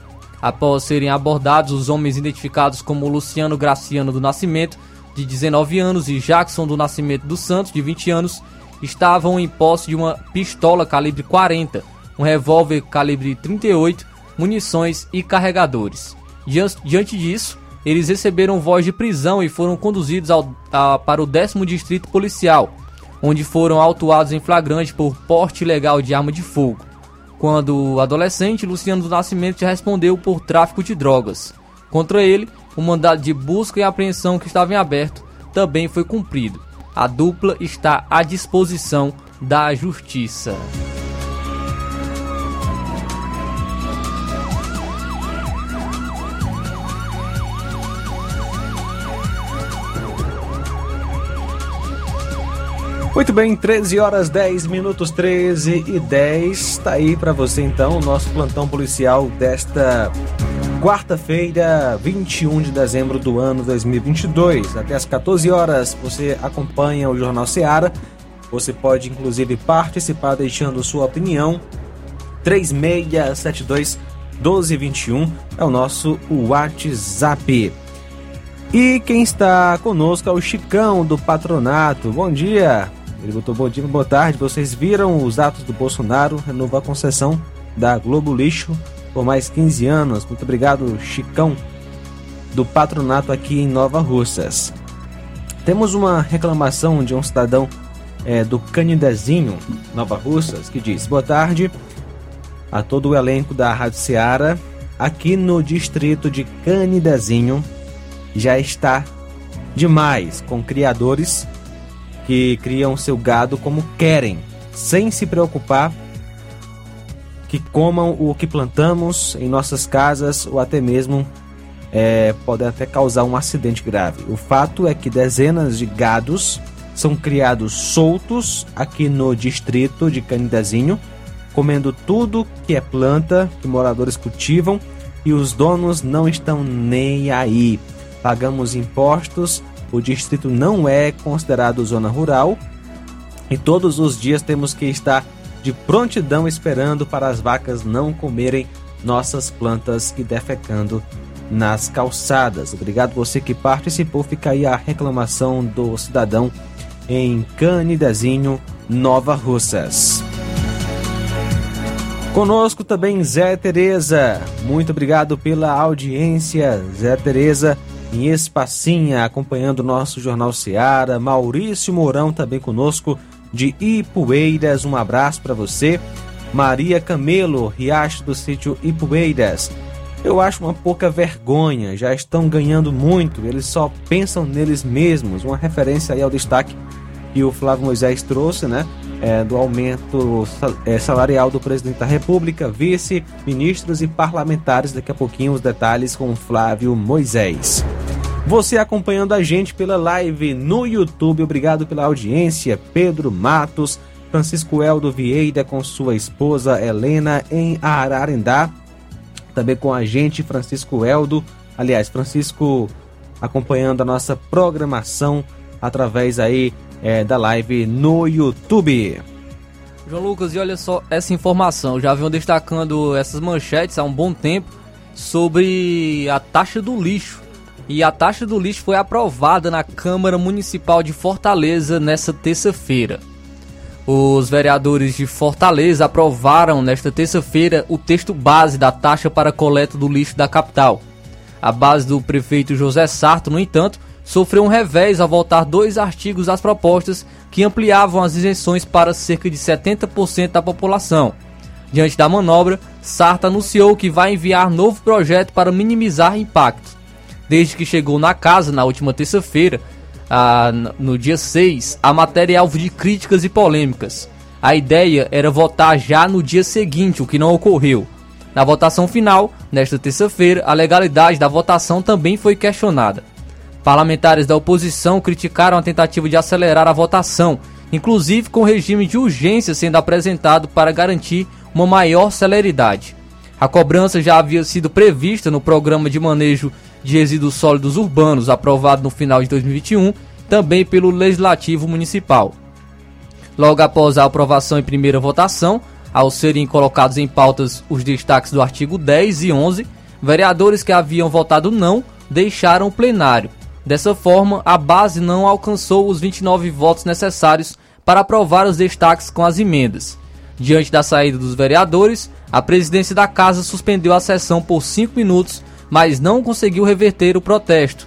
Após serem abordados, os homens identificados como Luciano Graciano do Nascimento, de 19 anos, e Jackson do Nascimento dos Santos, de 20 anos, estavam em posse de uma pistola calibre 40, um revólver calibre 38, munições e carregadores. Diante disso, eles receberam voz de prisão e foram conduzidos ao, a, para o décimo distrito policial, onde foram autuados em flagrante por porte ilegal de arma de fogo. Quando adolescente, Luciano do Nascimento respondeu por tráfico de drogas. Contra ele, o mandado de busca e apreensão que estava em aberto também foi cumprido. A dupla está à disposição da justiça. Muito bem, 13 horas 10 minutos 13 e 10. Está aí para você então o nosso plantão policial desta quarta-feira, 21 de dezembro do ano 2022. Até as 14 horas você acompanha o Jornal Seara. Você pode inclusive participar deixando sua opinião. 3672 1221 é o nosso WhatsApp. E quem está conosco é o Chicão do Patronato. Bom dia. Ele botou bom dia, boa tarde. Vocês viram os atos do Bolsonaro renovar a concessão da Globo Lixo por mais 15 anos. Muito obrigado, Chicão, do patronato aqui em Nova Russas. Temos uma reclamação de um cidadão é, do Canidezinho, Nova Russas, que diz: Boa tarde a todo o elenco da Rádio Ceará. Aqui no distrito de Canidezinho já está demais com criadores que criam seu gado como querem, sem se preocupar que comam o que plantamos em nossas casas ou até mesmo é, pode até causar um acidente grave. O fato é que dezenas de gados são criados soltos aqui no distrito de Canidezinho, comendo tudo que é planta que moradores cultivam e os donos não estão nem aí. Pagamos impostos o distrito não é considerado zona rural e todos os dias temos que estar de prontidão esperando para as vacas não comerem nossas plantas e defecando nas calçadas. Obrigado você que participou. Fica aí a reclamação do cidadão em Canidezinho, Nova Russas. Conosco também Zé Tereza. Muito obrigado pela audiência, Zé Tereza em Espacinha, acompanhando o nosso Jornal Seara. Maurício Mourão também conosco, de Ipueiras. Um abraço para você. Maria Camelo, Riacho do sítio Ipueiras. Eu acho uma pouca vergonha, já estão ganhando muito, eles só pensam neles mesmos. Uma referência aí ao destaque que o Flávio Moisés trouxe, né? É, do aumento é, salarial do presidente da República, vice, ministros e parlamentares. Daqui a pouquinho os detalhes com Flávio Moisés. Você acompanhando a gente pela live no YouTube, obrigado pela audiência. Pedro Matos, Francisco Eldo Vieira com sua esposa Helena em Ararendá. Também com a gente, Francisco Eldo, aliás, Francisco acompanhando a nossa programação através aí é, da live no YouTube. João Lucas, e olha só essa informação, já vinham destacando essas manchetes há um bom tempo sobre a taxa do lixo. E a taxa do lixo foi aprovada na Câmara Municipal de Fortaleza nesta terça-feira. Os vereadores de Fortaleza aprovaram nesta terça-feira o texto base da taxa para coleta do lixo da capital. A base do prefeito José Sarto, no entanto, sofreu um revés ao votar dois artigos das propostas que ampliavam as isenções para cerca de 70% da população. Diante da manobra, Sarto anunciou que vai enviar novo projeto para minimizar impactos. Desde que chegou na casa na última terça-feira, no dia 6, a matéria é alvo de críticas e polêmicas. A ideia era votar já no dia seguinte, o que não ocorreu. Na votação final, nesta terça-feira, a legalidade da votação também foi questionada. Parlamentares da oposição criticaram a tentativa de acelerar a votação, inclusive com regime de urgência sendo apresentado para garantir uma maior celeridade. A cobrança já havia sido prevista no programa de manejo de resíduos sólidos urbanos aprovado no final de 2021, também pelo Legislativo Municipal. Logo após a aprovação em primeira votação, ao serem colocados em pautas os destaques do artigo 10 e 11, vereadores que haviam votado não deixaram o plenário Dessa forma, a base não alcançou os 29 votos necessários para aprovar os destaques com as emendas. Diante da saída dos vereadores, a presidência da casa suspendeu a sessão por 5 minutos, mas não conseguiu reverter o protesto.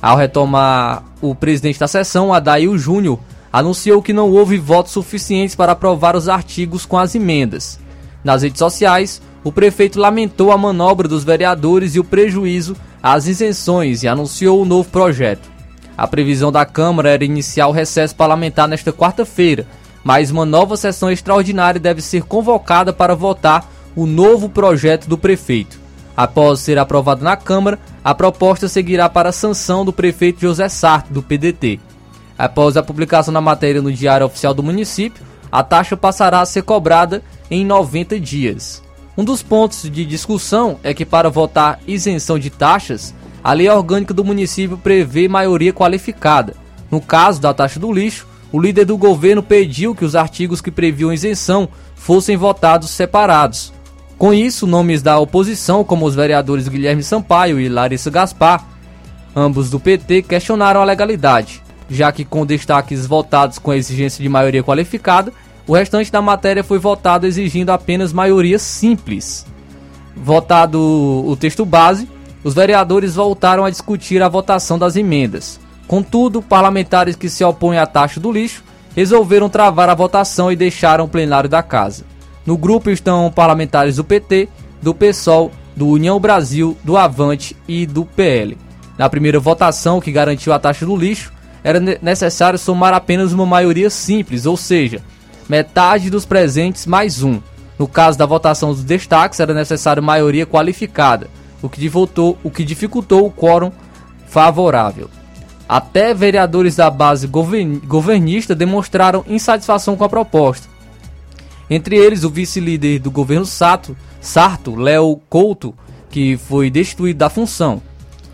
Ao retomar, o presidente da sessão, Adail Júnior, anunciou que não houve votos suficientes para aprovar os artigos com as emendas. Nas redes sociais, o prefeito lamentou a manobra dos vereadores e o prejuízo as isenções e anunciou o um novo projeto. A previsão da Câmara era iniciar o recesso parlamentar nesta quarta-feira, mas uma nova sessão extraordinária deve ser convocada para votar o novo projeto do prefeito. Após ser aprovado na Câmara, a proposta seguirá para a sanção do prefeito José Sarto, do PDT. Após a publicação da matéria no Diário Oficial do município, a taxa passará a ser cobrada em 90 dias. Um dos pontos de discussão é que para votar isenção de taxas, a lei orgânica do município prevê maioria qualificada. No caso da taxa do lixo, o líder do governo pediu que os artigos que previam isenção fossem votados separados. Com isso, nomes da oposição, como os vereadores Guilherme Sampaio e Larissa Gaspar, ambos do PT, questionaram a legalidade, já que com destaques votados com a exigência de maioria qualificada, o restante da matéria foi votado exigindo apenas maioria simples. Votado o texto base, os vereadores voltaram a discutir a votação das emendas. Contudo, parlamentares que se opõem à taxa do lixo resolveram travar a votação e deixaram o plenário da casa. No grupo estão parlamentares do PT, do PSOL, do União Brasil, do Avante e do PL. Na primeira votação, que garantiu a taxa do lixo, era necessário somar apenas uma maioria simples, ou seja, metade dos presentes mais um. No caso da votação dos destaques, era necessário maioria qualificada, o que, o que dificultou o quórum favorável. Até vereadores da base governista demonstraram insatisfação com a proposta. Entre eles, o vice-líder do governo Sato, Sarto, Léo Couto, que foi destituído da função.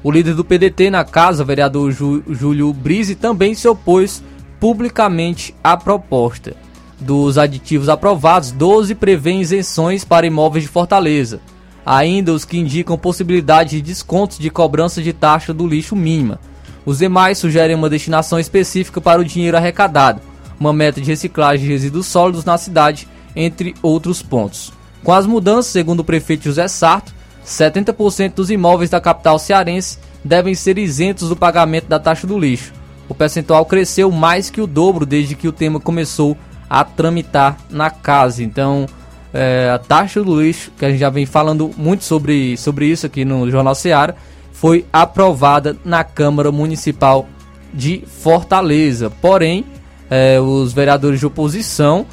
O líder do PDT na casa, vereador Júlio Brise, também se opôs publicamente à proposta. Dos aditivos aprovados, 12 prevêem isenções para imóveis de Fortaleza. Ainda os que indicam possibilidade de descontos de cobrança de taxa do lixo mínima. Os demais sugerem uma destinação específica para o dinheiro arrecadado, uma meta de reciclagem de resíduos sólidos na cidade, entre outros pontos. Com as mudanças, segundo o prefeito José Sarto, 70% dos imóveis da capital cearense devem ser isentos do pagamento da taxa do lixo. O percentual cresceu mais que o dobro desde que o tema começou a tramitar na casa. Então, é, a taxa do lixo, que a gente já vem falando muito sobre, sobre isso aqui no Jornal Seara, foi aprovada na Câmara Municipal de Fortaleza. Porém, é, os vereadores de oposição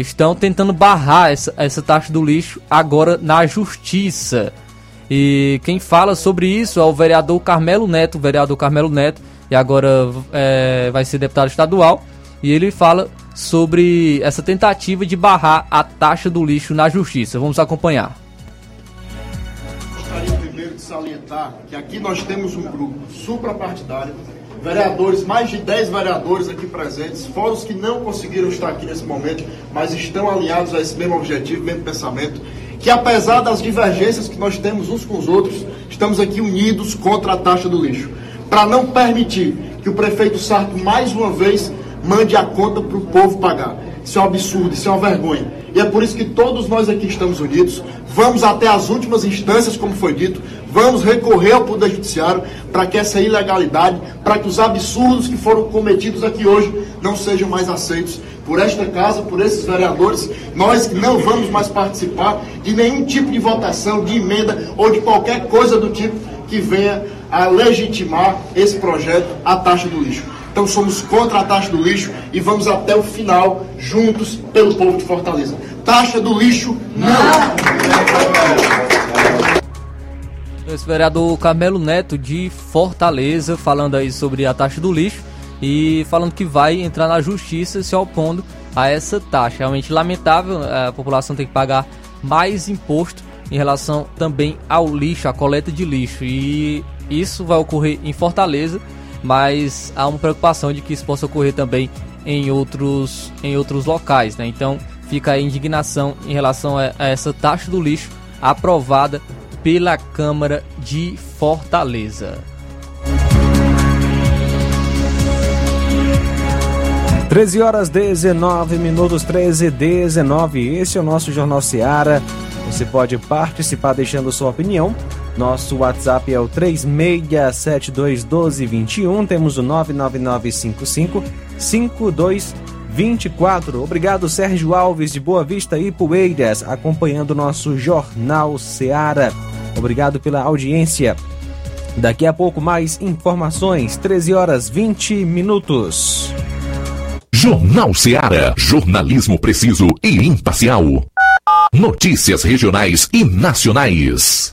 estão tentando barrar essa, essa taxa do lixo agora na Justiça. E quem fala sobre isso é o vereador Carmelo Neto, o vereador Carmelo Neto, e agora é, vai ser deputado estadual. E ele fala sobre essa tentativa de barrar a taxa do lixo na justiça. Vamos acompanhar. Gostaria primeiro de salientar que aqui nós temos um grupo suprapartidário, vereadores, mais de 10 vereadores aqui presentes, fora os que não conseguiram estar aqui nesse momento, mas estão alinhados a esse mesmo objetivo, mesmo pensamento, que apesar das divergências que nós temos uns com os outros, estamos aqui unidos contra a taxa do lixo, para não permitir que o prefeito Sarto mais uma vez mande a conta para o povo pagar. Isso é um absurdo, isso é uma vergonha. E é por isso que todos nós aqui estamos unidos, vamos até as últimas instâncias, como foi dito, vamos recorrer ao Poder Judiciário para que essa ilegalidade, para que os absurdos que foram cometidos aqui hoje não sejam mais aceitos por esta casa, por esses vereadores. Nós não vamos mais participar de nenhum tipo de votação, de emenda ou de qualquer coisa do tipo que venha a legitimar esse projeto, a taxa do lixo. Então somos contra a taxa do lixo e vamos até o final, juntos, pelo povo de Fortaleza. Taxa do lixo, não! Esse vereador Carmelo Neto de Fortaleza falando aí sobre a taxa do lixo e falando que vai entrar na justiça se opondo a essa taxa. Realmente lamentável, a população tem que pagar mais imposto em relação também ao lixo, a coleta de lixo. E isso vai ocorrer em Fortaleza, mas há uma preocupação de que isso possa ocorrer também em outros, em outros locais. Né? Então fica a indignação em relação a, a essa taxa do lixo aprovada pela Câmara de Fortaleza. 13 horas 19 minutos 13 e 19. Esse é o nosso Jornal Seara. Você pode participar deixando sua opinião. Nosso WhatsApp é o 36721221. Temos o 99955 5224. Obrigado, Sérgio Alves de Boa Vista e Poeiras, acompanhando o nosso Jornal Seara. Obrigado pela audiência. Daqui a pouco mais informações, 13 horas 20 minutos. Jornal Seara. Jornalismo preciso e imparcial. Notícias regionais e nacionais.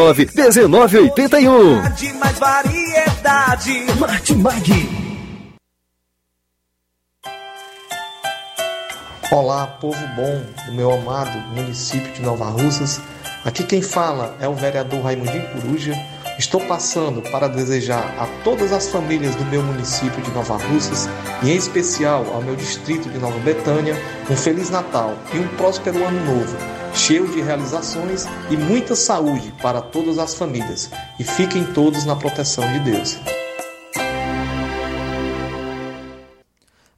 1981. De mais variedade. Martimag. Olá, povo bom do meu amado município de Nova Russas. Aqui quem fala é o vereador Raimundinho Coruja, Estou passando para desejar a todas as famílias do meu município de Nova Russas e em especial ao meu distrito de Nova Betânia um feliz Natal e um próspero ano novo, cheio de realizações e muita saúde para todas as famílias. E fiquem todos na proteção de Deus.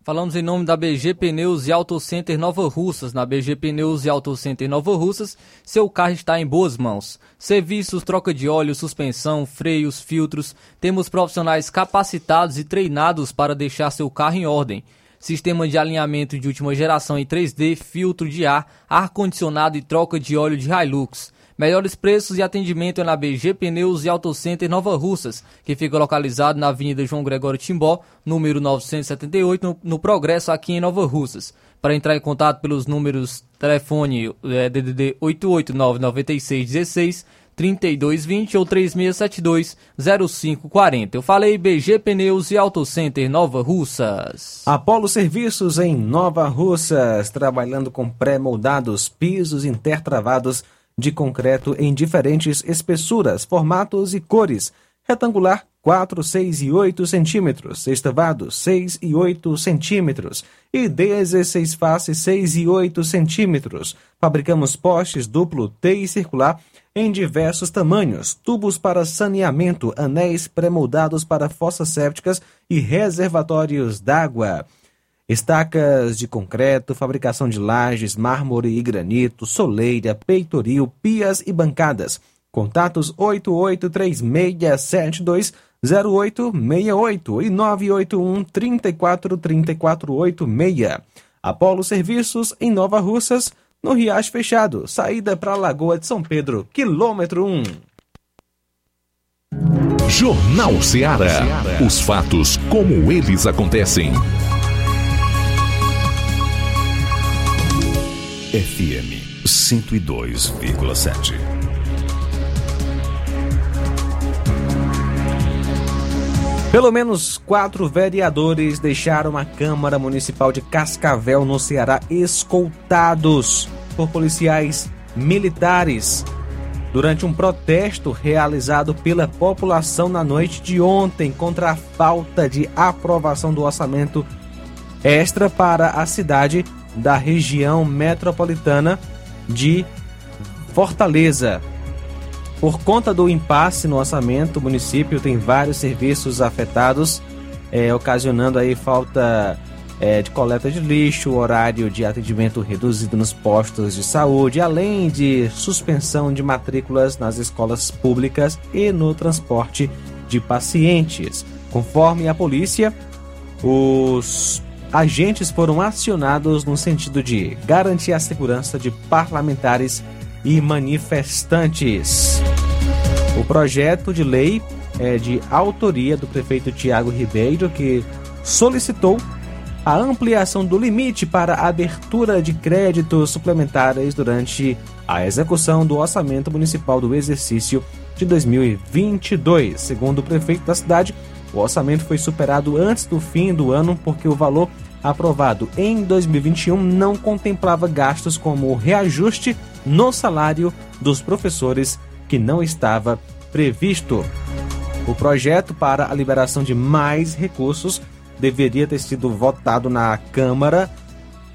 Falamos em nome da BG Pneus e Auto Center Nova Russas. Na BG Pneus e Auto Center Nova Russas, seu carro está em boas mãos. Serviços, troca de óleo, suspensão, freios, filtros. Temos profissionais capacitados e treinados para deixar seu carro em ordem. Sistema de alinhamento de última geração em 3D, filtro de ar, ar-condicionado e troca de óleo de Hilux. Melhores preços e atendimento é na BG Pneus e Auto Center Nova Russas, que fica localizado na Avenida João Gregório Timbó, número 978, no, no Progresso, aqui em Nova Russas. Para entrar em contato pelos números telefone é, DDD 8899616 3220 ou 3672 0540. Eu falei BG Pneus e Auto Center Nova Russas. Apolo Serviços em Nova Russas, trabalhando com pré-moldados, pisos intertravados de concreto em diferentes espessuras, formatos e cores. Retangular 4, 6 e 8 centímetros, sextavado 6 e 8 centímetros e 16 faces 6 e 8 centímetros. Fabricamos postes duplo T e circular em diversos tamanhos, tubos para saneamento, anéis pré-moldados para fossas sépticas e reservatórios d'água. Estacas de concreto, fabricação de lajes, mármore e granito, soleira, peitoril, pias e bancadas. Contatos 8836720868 e 981 34 3486. Apolo Serviços em Nova Russas, no Riacho Fechado, saída para a Lagoa de São Pedro, quilômetro 1. Jornal Ceará. Os fatos como eles acontecem. FM 102,7. Pelo menos quatro vereadores deixaram a Câmara Municipal de Cascavel, no Ceará, escoltados por policiais militares durante um protesto realizado pela população na noite de ontem contra a falta de aprovação do orçamento extra para a cidade da região metropolitana de Fortaleza. Por conta do impasse no orçamento, o município tem vários serviços afetados, é, ocasionando aí falta é, de coleta de lixo, horário de atendimento reduzido nos postos de saúde, além de suspensão de matrículas nas escolas públicas e no transporte de pacientes. Conforme a polícia, os agentes foram acionados no sentido de garantir a segurança de parlamentares e manifestantes. O projeto de lei é de autoria do prefeito Tiago Ribeiro, que solicitou a ampliação do limite para abertura de créditos suplementares durante a execução do orçamento municipal do exercício de 2022. Segundo o prefeito da cidade, o orçamento foi superado antes do fim do ano porque o valor aprovado em 2021 não contemplava gastos como o reajuste no salário dos professores que não estava previsto. O projeto para a liberação de mais recursos deveria ter sido votado na Câmara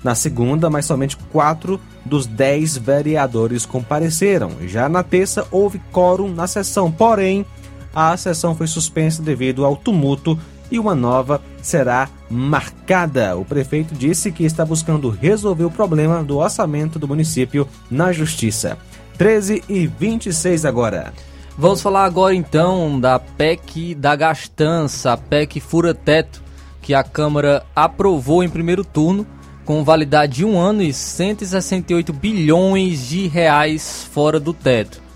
na segunda, mas somente quatro dos dez vereadores compareceram. Já na terça houve quórum na sessão, porém a sessão foi suspensa devido ao tumulto e uma nova será marcada. O prefeito disse que está buscando resolver o problema do orçamento do município na Justiça. 13 e 26 agora. Vamos falar agora então da PEC da gastança, a PEC fura-teto, que a Câmara aprovou em primeiro turno, com validade de um ano e 168 bilhões de reais fora do teto.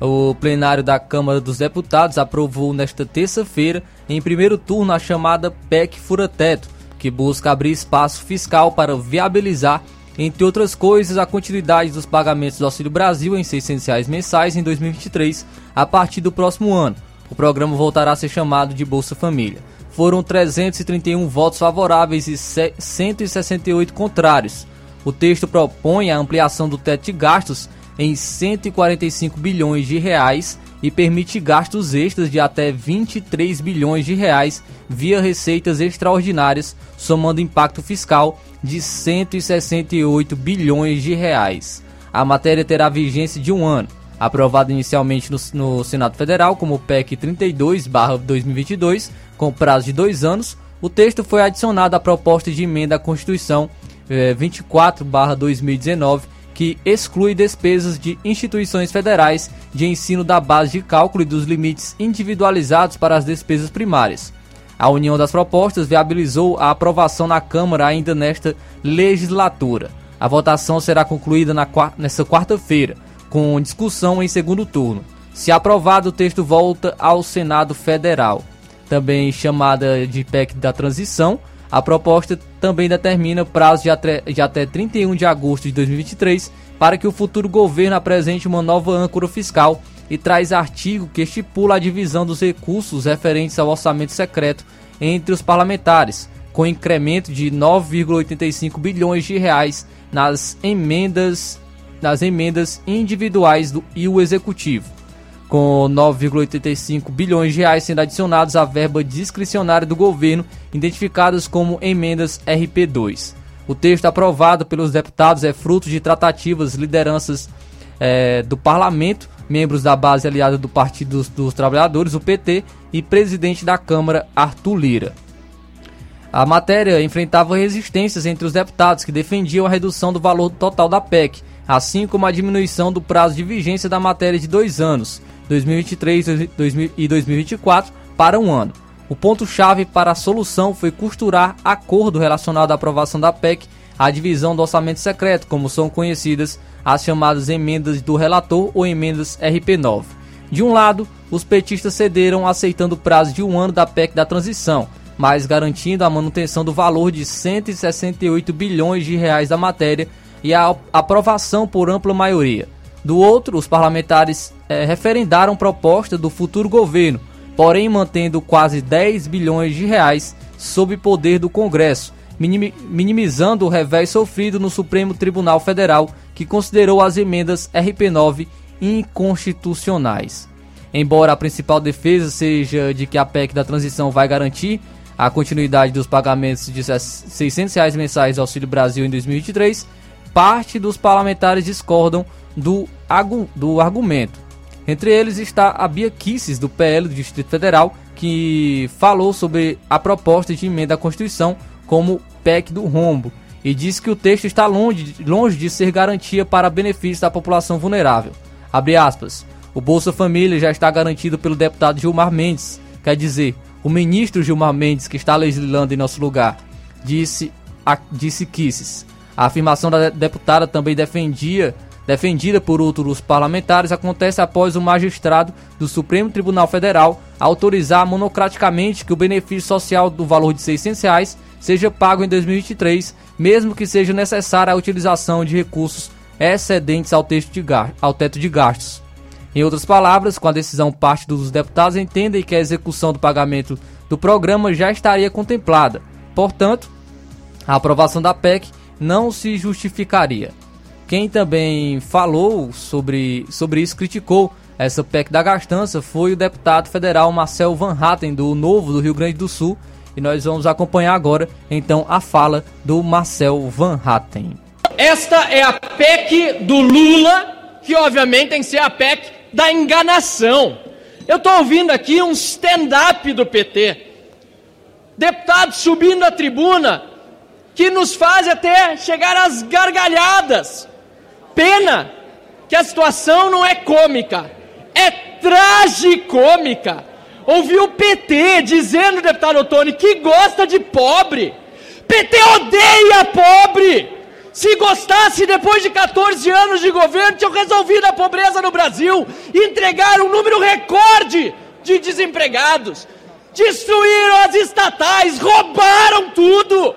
O plenário da Câmara dos Deputados aprovou nesta terça-feira, em primeiro turno, a chamada PEC Fura-Teto, que busca abrir espaço fiscal para viabilizar, entre outras coisas, a continuidade dos pagamentos do Auxílio Brasil em 600 reais mensais em 2023, a partir do próximo ano. O programa voltará a ser chamado de Bolsa Família. Foram 331 votos favoráveis e 168 contrários. O texto propõe a ampliação do teto de gastos em 145 bilhões de reais e permite gastos extras de até 23 bilhões de reais via receitas extraordinárias, somando impacto fiscal de 168 bilhões de reais. A matéria terá vigência de um ano. Aprovada inicialmente no, no Senado Federal como PEC 32/2022, com prazo de dois anos, o texto foi adicionado à proposta de emenda à Constituição eh, 24/2019 que exclui despesas de instituições federais de ensino da base de cálculo e dos limites individualizados para as despesas primárias. A união das propostas viabilizou a aprovação na Câmara ainda nesta legislatura. A votação será concluída na, nesta quarta-feira, com discussão em segundo turno. Se aprovado, o texto volta ao Senado Federal. Também chamada de PEC da Transição, a proposta também determina prazo de até, de até 31 de agosto de 2023 para que o futuro governo apresente uma nova âncora fiscal e traz artigo que estipula a divisão dos recursos referentes ao orçamento secreto entre os parlamentares, com incremento de 9,85 bilhões de reais nas emendas nas emendas individuais do, e o executivo com 9,85 bilhões de reais sendo adicionados à verba discricionária do governo, identificadas como emendas RP2. O texto aprovado pelos deputados é fruto de tratativas lideranças é, do parlamento, membros da base aliada do Partido dos, dos Trabalhadores, o PT, e presidente da Câmara, Arthur Lira. A matéria enfrentava resistências entre os deputados que defendiam a redução do valor total da PEC, assim como a diminuição do prazo de vigência da matéria de dois anos, 2023 e 2024 para um ano. O ponto-chave para a solução foi costurar acordo relacionado à aprovação da PEC à divisão do orçamento secreto, como são conhecidas as chamadas emendas do relator ou emendas RP9. De um lado, os petistas cederam aceitando o prazo de um ano da PEC da transição, mas garantindo a manutenção do valor de 168 bilhões de reais da matéria e a aprovação por ampla maioria. Do outro, os parlamentares é, referendaram proposta do futuro governo, porém mantendo quase 10 bilhões de reais sob poder do Congresso, minimizando o revés sofrido no Supremo Tribunal Federal, que considerou as emendas RP9 inconstitucionais. Embora a principal defesa seja de que a PEC da transição vai garantir a continuidade dos pagamentos de 600 reais mensais do Auxílio Brasil em 2023, parte dos parlamentares discordam do, do argumento. Entre eles está a Bia Kisses, do PL do Distrito Federal, que falou sobre a proposta de emenda à Constituição como PEC do rombo e disse que o texto está longe, longe de ser garantia para benefício da população vulnerável. Abre aspas. O Bolsa Família já está garantido pelo deputado Gilmar Mendes, quer dizer, o ministro Gilmar Mendes que está legislando em nosso lugar, disse, a, disse Kisses. A afirmação da deputada também defendia defendida por outros parlamentares, acontece após o magistrado do Supremo Tribunal Federal autorizar monocraticamente que o benefício social do valor de 600 reais seja pago em 2023, mesmo que seja necessária a utilização de recursos excedentes ao, de ao teto de gastos. Em outras palavras, com a decisão, parte dos deputados entendem que a execução do pagamento do programa já estaria contemplada. Portanto, a aprovação da PEC não se justificaria. Quem também falou sobre, sobre isso, criticou essa PEC da gastança, foi o deputado federal Marcel Van Hatten, do Novo do Rio Grande do Sul. E nós vamos acompanhar agora, então, a fala do Marcel Van Hatten. Esta é a PEC do Lula, que obviamente tem que ser a PEC da enganação. Eu estou ouvindo aqui um stand-up do PT. Deputado subindo a tribuna, que nos faz até chegar às gargalhadas. Pena que a situação não é cômica, é tragicômica. Ouvi o PT dizendo, deputado Otoni, que gosta de pobre. PT odeia pobre. Se gostasse, depois de 14 anos de governo, tinham resolvido a pobreza no Brasil, entregaram um número recorde de desempregados, destruíram as estatais, roubaram tudo.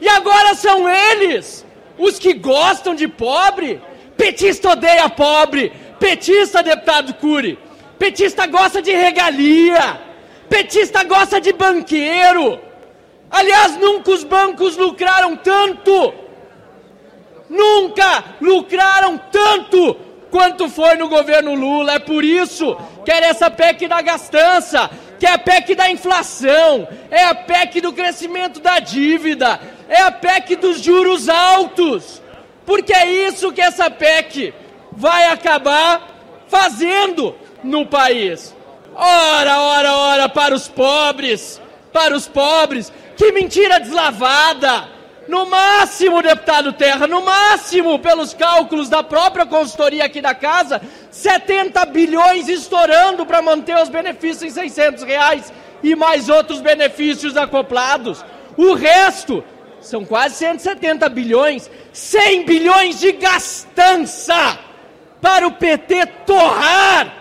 E agora são eles os que gostam de pobre Petista odeia pobre. Petista, deputado Cury. Petista gosta de regalia. Petista gosta de banqueiro. Aliás, nunca os bancos lucraram tanto. Nunca lucraram tanto quanto foi no governo Lula. É por isso que era essa PEC da gastança, que é a PEC da inflação, é a PEC do crescimento da dívida, é a PEC dos juros altos. Porque é isso que essa PEC vai acabar fazendo no país. Ora, ora, ora, para os pobres, para os pobres. Que mentira deslavada! No máximo, deputado Terra, no máximo, pelos cálculos da própria consultoria aqui da casa, 70 bilhões estourando para manter os benefícios em 600 reais e mais outros benefícios acoplados. O resto são quase 170 bilhões, 100 bilhões de gastança para o PT torrar,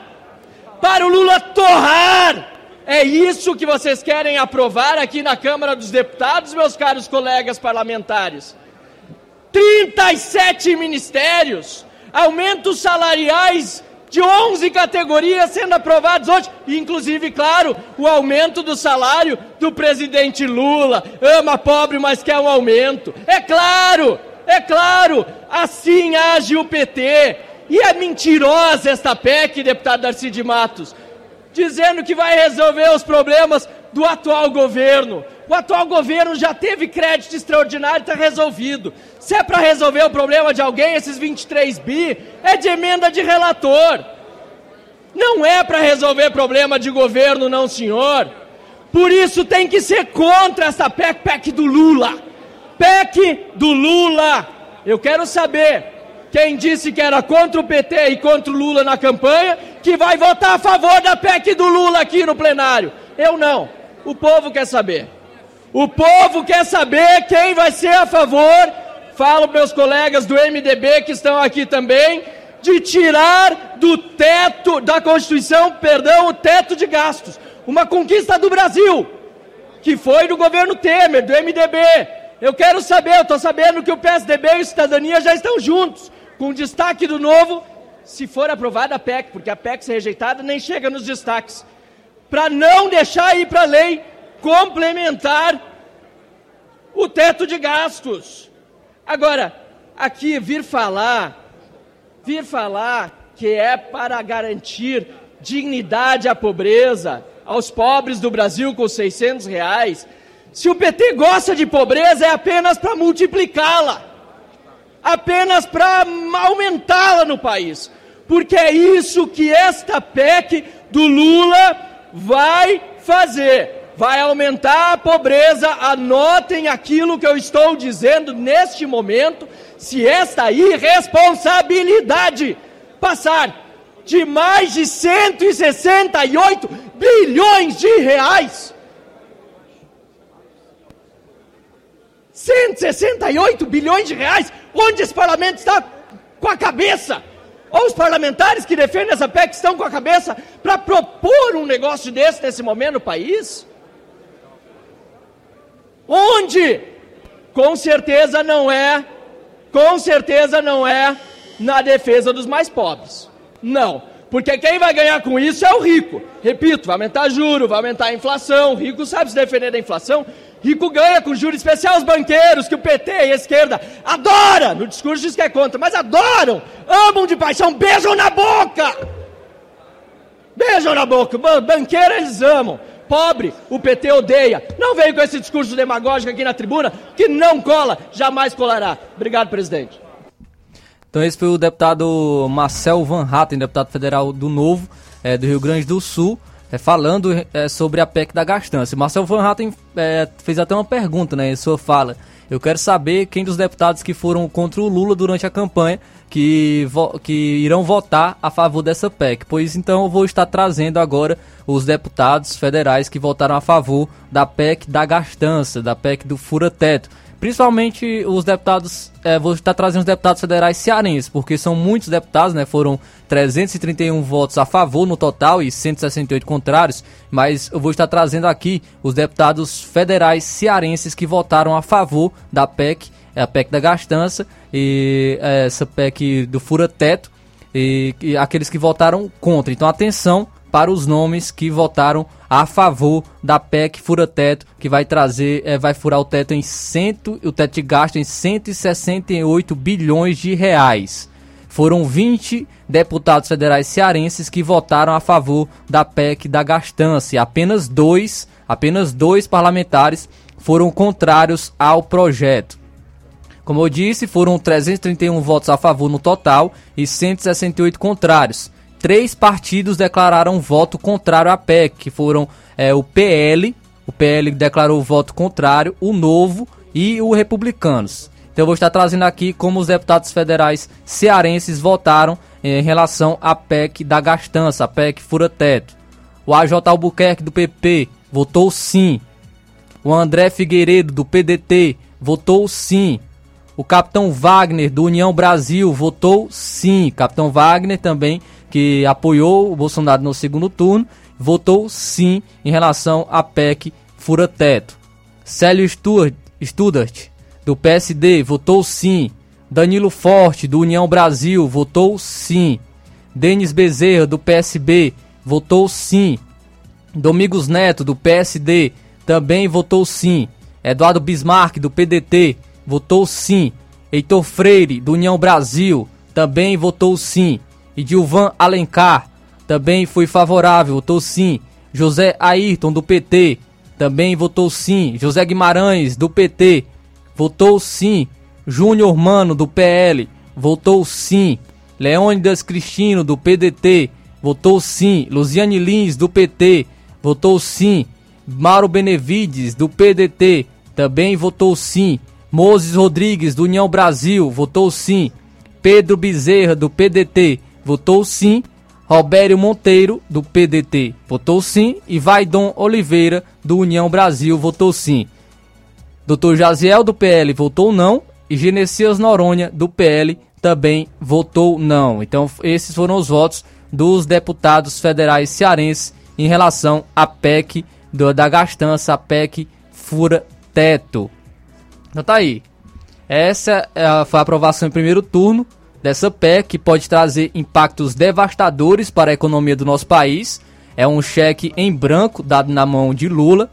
para o Lula torrar. É isso que vocês querem aprovar aqui na Câmara dos Deputados, meus caros colegas parlamentares. 37 ministérios, aumentos salariais de 11 categorias sendo aprovados hoje, inclusive, claro, o aumento do salário do presidente Lula. Ama pobre, mas quer um aumento. É claro, é claro, assim age o PT. E é mentirosa esta PEC, deputado Darcy de Matos, dizendo que vai resolver os problemas do atual governo. O atual governo já teve crédito extraordinário e está resolvido. Se é para resolver o problema de alguém, esses 23 bi, é de emenda de relator. Não é para resolver problema de governo, não, senhor. Por isso tem que ser contra essa PEC, PEC do Lula. PEC do Lula. Eu quero saber quem disse que era contra o PT e contra o Lula na campanha, que vai votar a favor da PEC do Lula aqui no plenário. Eu não. O povo quer saber. O povo quer saber quem vai ser a favor, falo meus colegas do MDB que estão aqui também, de tirar do teto da Constituição, perdão, o teto de gastos. Uma conquista do Brasil, que foi do governo Temer, do MDB. Eu quero saber, eu estou sabendo que o PSDB e o Cidadania já estão juntos, com destaque do novo, se for aprovada a PEC, porque a PEC se rejeitada nem chega nos destaques, para não deixar ir para a lei complementar o teto de gastos. Agora, aqui vir falar, vir falar que é para garantir dignidade à pobreza, aos pobres do Brasil com 600 reais. Se o PT gosta de pobreza, é apenas para multiplicá-la, apenas para aumentá-la no país, porque é isso que esta PEC do Lula vai fazer vai aumentar a pobreza. Anotem aquilo que eu estou dizendo neste momento. Se esta irresponsabilidade passar de mais de 168 bilhões de reais. 168 bilhões de reais. Onde esse parlamento está com a cabeça? Ou os parlamentares que defendem essa PEC estão com a cabeça para propor um negócio desse nesse momento no país? Onde? Com certeza não é, com certeza não é na defesa dos mais pobres. Não, porque quem vai ganhar com isso é o rico. Repito, vai aumentar juro, vai aumentar a inflação. O rico sabe se defender da inflação. Rico ganha com juro especial os banqueiros, que o PT e a esquerda adora. No discurso diz que é contra, mas adoram, amam de paixão, beijam na boca. Beijam na boca. Banqueiro eles amam pobre, o PT odeia. Não veio com esse discurso demagógico aqui na tribuna, que não cola, jamais colará. Obrigado, presidente. Então esse foi o deputado Marcel Van Hatten, deputado federal do Novo, é, do Rio Grande do Sul, é, falando é, sobre a PEC da gastança. Marcel Van Hatten é, fez até uma pergunta né, em sua fala. Eu quero saber quem dos deputados que foram contra o Lula durante a campanha que, que irão votar a favor dessa PEC. Pois então eu vou estar trazendo agora os deputados federais que votaram a favor da PEC da gastança, da PEC do fura-teto. Principalmente os deputados, é, vou estar trazendo os deputados federais cearenses, porque são muitos deputados, né? Foram 331 votos a favor no total e 168 contrários, mas eu vou estar trazendo aqui os deputados federais cearenses que votaram a favor da PEC, a PEC da gastança e é, essa PEC do fura-teto e, e aqueles que votaram contra. Então atenção para os nomes que votaram a favor da PEC fura-teto, que vai trazer, é, vai furar o teto em cento, o teto de gasto em 168 bilhões de reais. foram 20 deputados federais cearenses que votaram a favor da PEC da gastança apenas dois, apenas dois parlamentares foram contrários ao projeto. Como eu disse, foram 331 votos a favor no total e 168 contrários. Três partidos declararam voto contrário à PEC, que foram é, o PL, o PL declarou voto contrário, o Novo e o Republicanos. Então eu vou estar trazendo aqui como os deputados federais cearenses votaram em relação à PEC da gastança, a PEC fura-teto. O AJ Albuquerque do PP votou sim. O André Figueiredo do PDT votou sim. O Capitão Wagner do União Brasil votou sim. Capitão Wagner também que apoiou o Bolsonaro no segundo turno, votou sim em relação à PEC fura-teto. Célio Studart do PSD votou sim. Danilo Forte, do União Brasil, votou sim. Denis Bezerra, do PSB, votou sim. Domingos Neto, do PSD, também votou sim. Eduardo Bismarck, do PDT, votou sim. Heitor Freire, do União Brasil, também votou sim. E Dilvan Alencar, também foi favorável, votou sim. José Ayrton, do PT, também votou sim. José Guimarães, do PT, votou sim. Júnior Mano, do PL, votou sim. Leônidas Cristino, do PDT, votou sim. Luziane Lins, do PT, votou sim. Mauro Benevides, do PDT, também votou sim. Moses Rodrigues, do União Brasil, votou sim. Pedro Bezerra, do PDT, votou sim. Robério Monteiro, do PDT, votou sim. E Vaidon Oliveira, do União Brasil, votou sim. Dr. Jaziel, do PL, votou não. E Genesias Noronha, do PL, também votou não. Então, esses foram os votos dos deputados federais cearenses em relação à PEC do, da gastança, a PEC fura teto. Então tá aí. Essa é foi a aprovação em primeiro turno dessa PEC que pode trazer impactos devastadores para a economia do nosso país. É um cheque em branco dado na mão de Lula.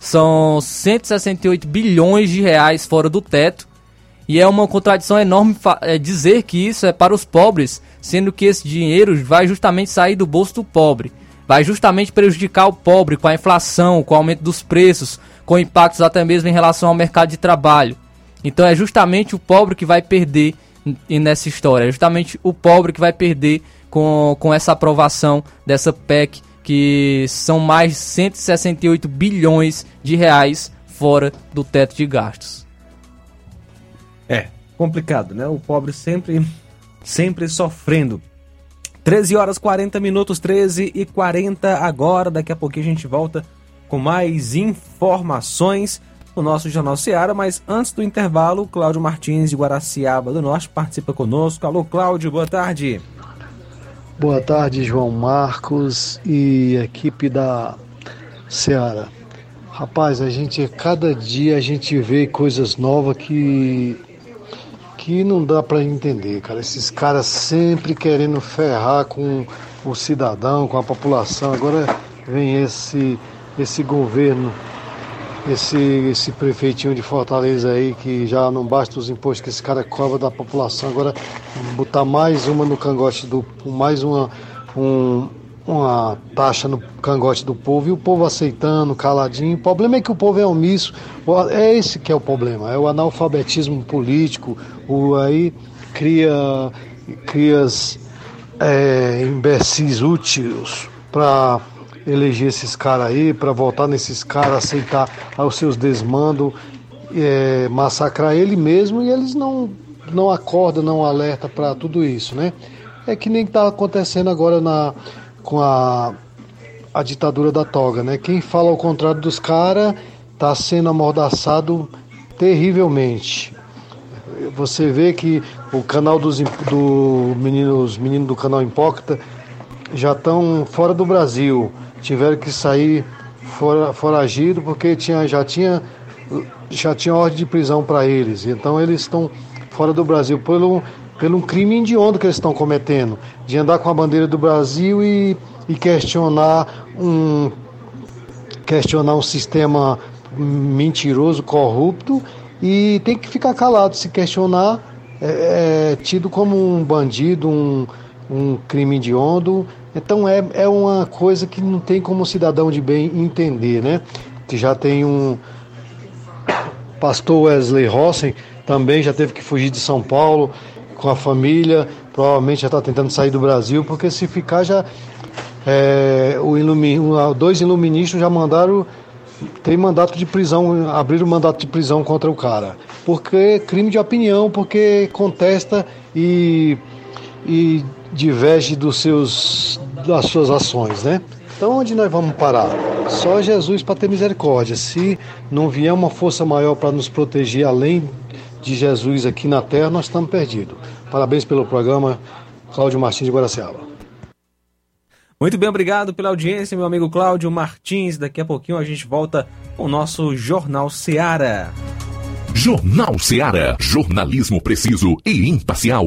São 168 bilhões de reais fora do teto. E é uma contradição enorme é, dizer que isso é para os pobres, sendo que esse dinheiro vai justamente sair do bolso do pobre. Vai justamente prejudicar o pobre com a inflação, com o aumento dos preços, com impactos até mesmo em relação ao mercado de trabalho. Então é justamente o pobre que vai perder nessa história. É justamente o pobre que vai perder com, com essa aprovação dessa PEC, que são mais de 168 bilhões de reais fora do teto de gastos. É, complicado, né? O pobre sempre, sempre sofrendo. 13 horas 40 minutos, 13 e 40 agora. Daqui a pouquinho a gente volta com mais informações no nosso Jornal Seara, mas antes do intervalo, Cláudio Martins de Guaraciaba do Norte participa conosco. Alô, Cláudio, boa tarde. Boa tarde, João Marcos e equipe da Seara. Rapaz, a gente cada dia a gente vê coisas novas que que não dá para entender, cara. Esses caras sempre querendo ferrar com o cidadão, com a população. Agora vem esse esse governo esse, esse prefeitinho de Fortaleza aí, que já não basta os impostos que esse cara cobra da população, agora botar mais uma no cangote do. mais uma, um, uma taxa no cangote do povo e o povo aceitando, caladinho. O problema é que o povo é omisso. É esse que é o problema, é o analfabetismo político, o aí cria, cria é, imbecis úteis para eleger esses caras aí, para votar nesses caras, aceitar os seus desmandos, é, massacrar ele mesmo e eles não, não acordam, não alerta para tudo isso, né? É que nem está acontecendo agora na, com a, a ditadura da toga, né? Quem fala ao contrário dos caras está sendo amordaçado terrivelmente. Você vê que o canal dos do meninos, meninos do canal Hipócrita já estão fora do Brasil tiveram que sair fora, foragido porque tinha, já, tinha, já tinha ordem de prisão para eles. Então eles estão fora do Brasil pelo, pelo crime indiondo que eles estão cometendo, de andar com a bandeira do Brasil e, e questionar um questionar um sistema mentiroso, corrupto e tem que ficar calado se questionar é, é tido como um bandido, um, um crime hediondo. Então é, é uma coisa que não tem como cidadão de bem entender, né? Que já tem um pastor Wesley Rossen também já teve que fugir de São Paulo com a família, provavelmente já está tentando sair do Brasil, porque se ficar já é, o dois iluministas já mandaram tem mandato de prisão, abriram mandato de prisão contra o cara, porque crime de opinião, porque contesta e, e diverge dos seus, das suas ações, né? Então onde nós vamos parar? Só Jesus para ter misericórdia. Se não vier uma força maior para nos proteger além de Jesus aqui na terra, nós estamos perdidos. Parabéns pelo programa, Cláudio Martins de Guaraciaba. Muito bem, obrigado pela audiência, meu amigo Cláudio Martins. Daqui a pouquinho a gente volta com o nosso Jornal Seara. Jornal Seara. Jornalismo preciso e imparcial.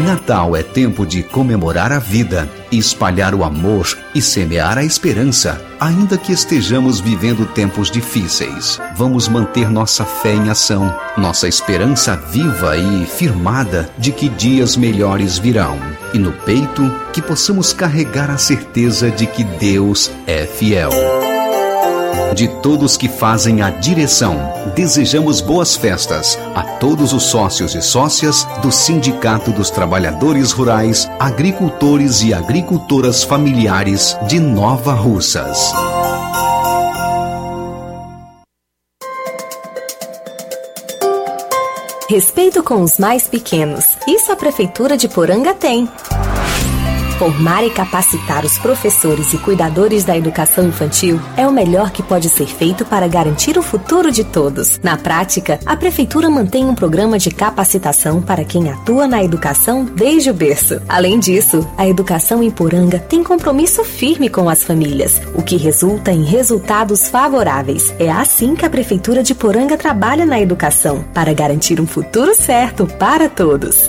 Natal é tempo de comemorar a vida, espalhar o amor e semear a esperança. Ainda que estejamos vivendo tempos difíceis, vamos manter nossa fé em ação, nossa esperança viva e firmada de que dias melhores virão. E no peito, que possamos carregar a certeza de que Deus é fiel. De todos que fazem a direção, desejamos boas festas a todos os sócios e sócias do Sindicato dos Trabalhadores Rurais, Agricultores e Agricultoras Familiares de Nova Russas. Respeito com os mais pequenos. Isso a Prefeitura de Poranga tem. Formar e capacitar os professores e cuidadores da educação infantil é o melhor que pode ser feito para garantir o futuro de todos. Na prática, a Prefeitura mantém um programa de capacitação para quem atua na educação desde o berço. Além disso, a educação em Poranga tem compromisso firme com as famílias, o que resulta em resultados favoráveis. É assim que a Prefeitura de Poranga trabalha na educação, para garantir um futuro certo para todos.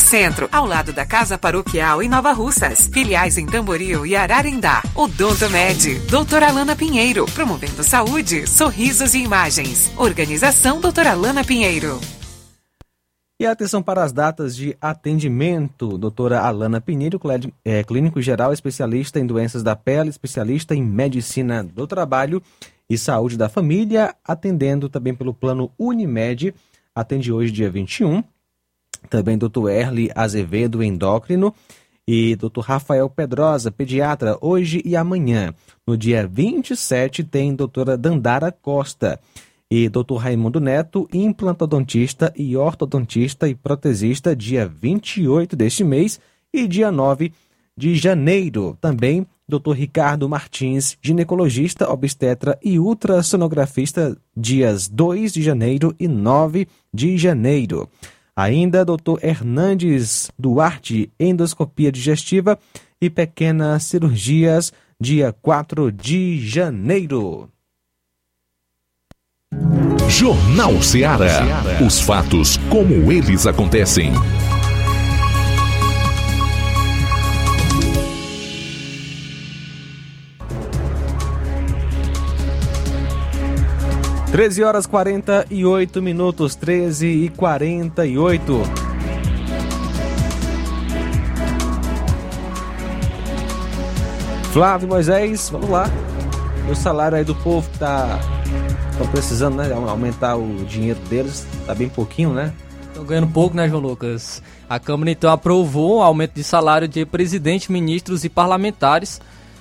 Centro, ao lado da Casa Paroquial em Nova Russas. Filiais em Tamboril e Ararindá. Odonto Med, doutora Alana Pinheiro, promovendo saúde, sorrisos e imagens. Organização doutora Alana Pinheiro. E atenção para as datas de atendimento. Doutora Alana Pinheiro, é, clínico geral, especialista em doenças da pele, especialista em medicina do trabalho e saúde da família, atendendo também pelo plano Unimed. Atende hoje, dia 21. Também doutor Erli Azevedo, endócrino. E doutor Rafael Pedrosa, pediatra, hoje e amanhã. No dia 27 tem doutora Dandara Costa e Dr. Raimundo Neto, implantodontista e ortodontista e protesista, dia 28 deste mês e dia 9 de janeiro. Também Dr. Ricardo Martins, ginecologista, obstetra e ultrassonografista, dias 2 de janeiro e 9 de janeiro. Ainda Dr. Hernandes Duarte, endoscopia digestiva e pequenas cirurgias, dia 4 de janeiro. Jornal Ceará. Os fatos como eles acontecem. Treze horas quarenta e oito minutos, treze e quarenta e oito. Flávio Moisés, vamos lá. O salário aí do povo tá estão precisando, né? Aumentar o dinheiro deles, tá bem pouquinho, né? Estão ganhando pouco, né, João Lucas? A Câmara então aprovou o aumento de salário de presidente, ministros e parlamentares,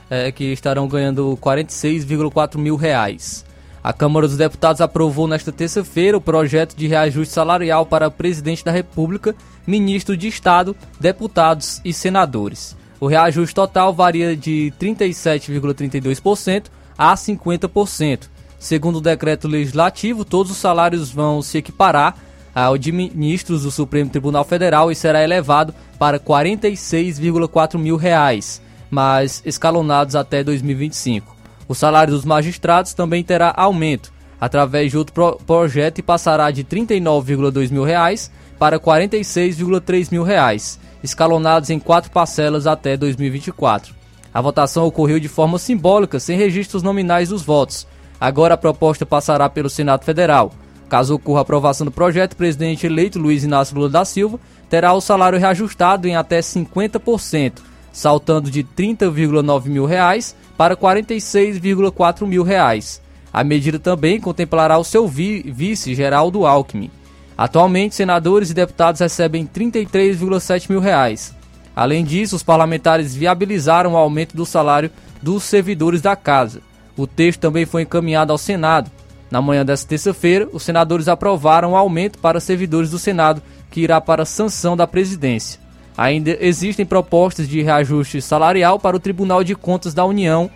é, que estarão ganhando 46,4 mil reais. A Câmara dos Deputados aprovou nesta terça-feira o projeto de reajuste salarial para presidente da República, ministro de Estado, deputados e senadores. O reajuste total varia de 37,32% a 50%. Segundo o decreto legislativo, todos os salários vão se equiparar ao de ministros do Supremo Tribunal Federal e será elevado para 46,4 mil reais, mas escalonados até 2025. O salário dos magistrados também terá aumento, através de outro pro projeto e passará de 39,2 mil reais para 46,3 mil reais, escalonados em quatro parcelas até 2024. A votação ocorreu de forma simbólica, sem registros nominais dos votos, Agora a proposta passará pelo Senado Federal. Caso ocorra a aprovação do projeto, o presidente eleito Luiz Inácio Lula da Silva terá o salário reajustado em até 50%, saltando de 30,9 mil reais para 46,4 mil reais. A medida também contemplará o seu vi vice, Geraldo Alckmin. Atualmente, senadores e deputados recebem 33,7 mil reais. Além disso, os parlamentares viabilizaram o aumento do salário dos servidores da casa. O texto também foi encaminhado ao Senado. Na manhã desta terça-feira, os senadores aprovaram o aumento para servidores do Senado, que irá para sanção da presidência. Ainda existem propostas de reajuste salarial para o Tribunal de Contas da União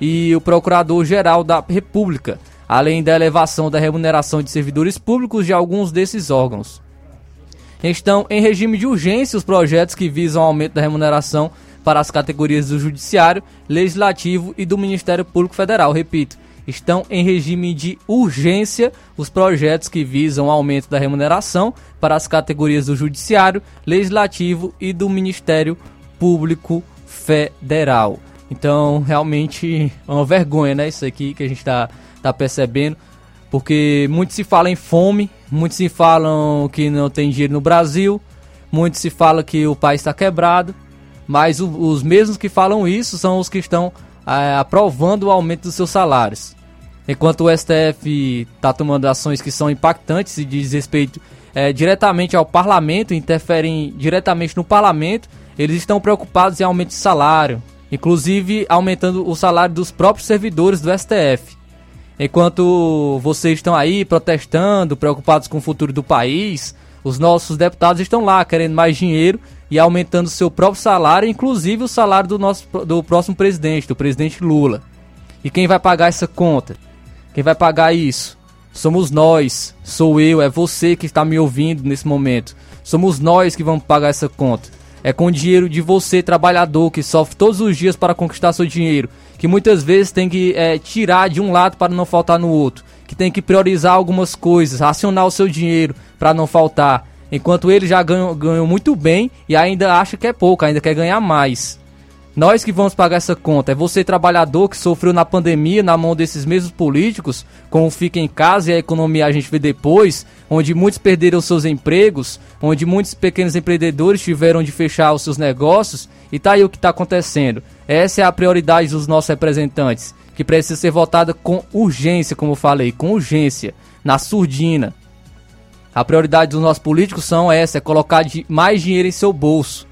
e o Procurador-Geral da República, além da elevação da remuneração de servidores públicos de alguns desses órgãos. Estão em regime de urgência os projetos que visam aumento da remuneração para as categorias do Judiciário, Legislativo e do Ministério Público Federal. Repito, estão em regime de urgência os projetos que visam aumento da remuneração para as categorias do Judiciário, Legislativo e do Ministério Público Federal. Então, realmente é uma vergonha, né? Isso aqui que a gente está tá percebendo, porque muito se fala em fome, muitos se falam que não tem dinheiro no Brasil, muito se fala que o país está quebrado, mas o, os mesmos que falam isso são os que estão aprovando o aumento dos seus salários. Enquanto o STF está tomando ações que são impactantes e diz respeito é, diretamente ao parlamento, interferem diretamente no parlamento, eles estão preocupados em aumento de salário, inclusive aumentando o salário dos próprios servidores do STF. Enquanto vocês estão aí protestando, preocupados com o futuro do país, os nossos deputados estão lá querendo mais dinheiro e aumentando seu próprio salário, inclusive o salário do nosso do próximo presidente, do presidente Lula. E quem vai pagar essa conta? Quem vai pagar isso? Somos nós, sou eu, é você que está me ouvindo nesse momento. Somos nós que vamos pagar essa conta. É com o dinheiro de você, trabalhador, que sofre todos os dias para conquistar seu dinheiro, que muitas vezes tem que é, tirar de um lado para não faltar no outro, que tem que priorizar algumas coisas, racionar o seu dinheiro para não faltar. enquanto ele já ganhou, muito bem e ainda acha que é pouco, ainda quer ganhar mais. Nós que vamos pagar essa conta. É você, trabalhador, que sofreu na pandemia na mão desses mesmos políticos, com o Fica em Casa e a economia a gente vê depois, onde muitos perderam seus empregos, onde muitos pequenos empreendedores tiveram de fechar os seus negócios, e tá aí o que está acontecendo. Essa é a prioridade dos nossos representantes, que precisa ser votada com urgência, como falei, com urgência, na surdina. A prioridade dos nossos políticos são essa, é colocar mais dinheiro em seu bolso.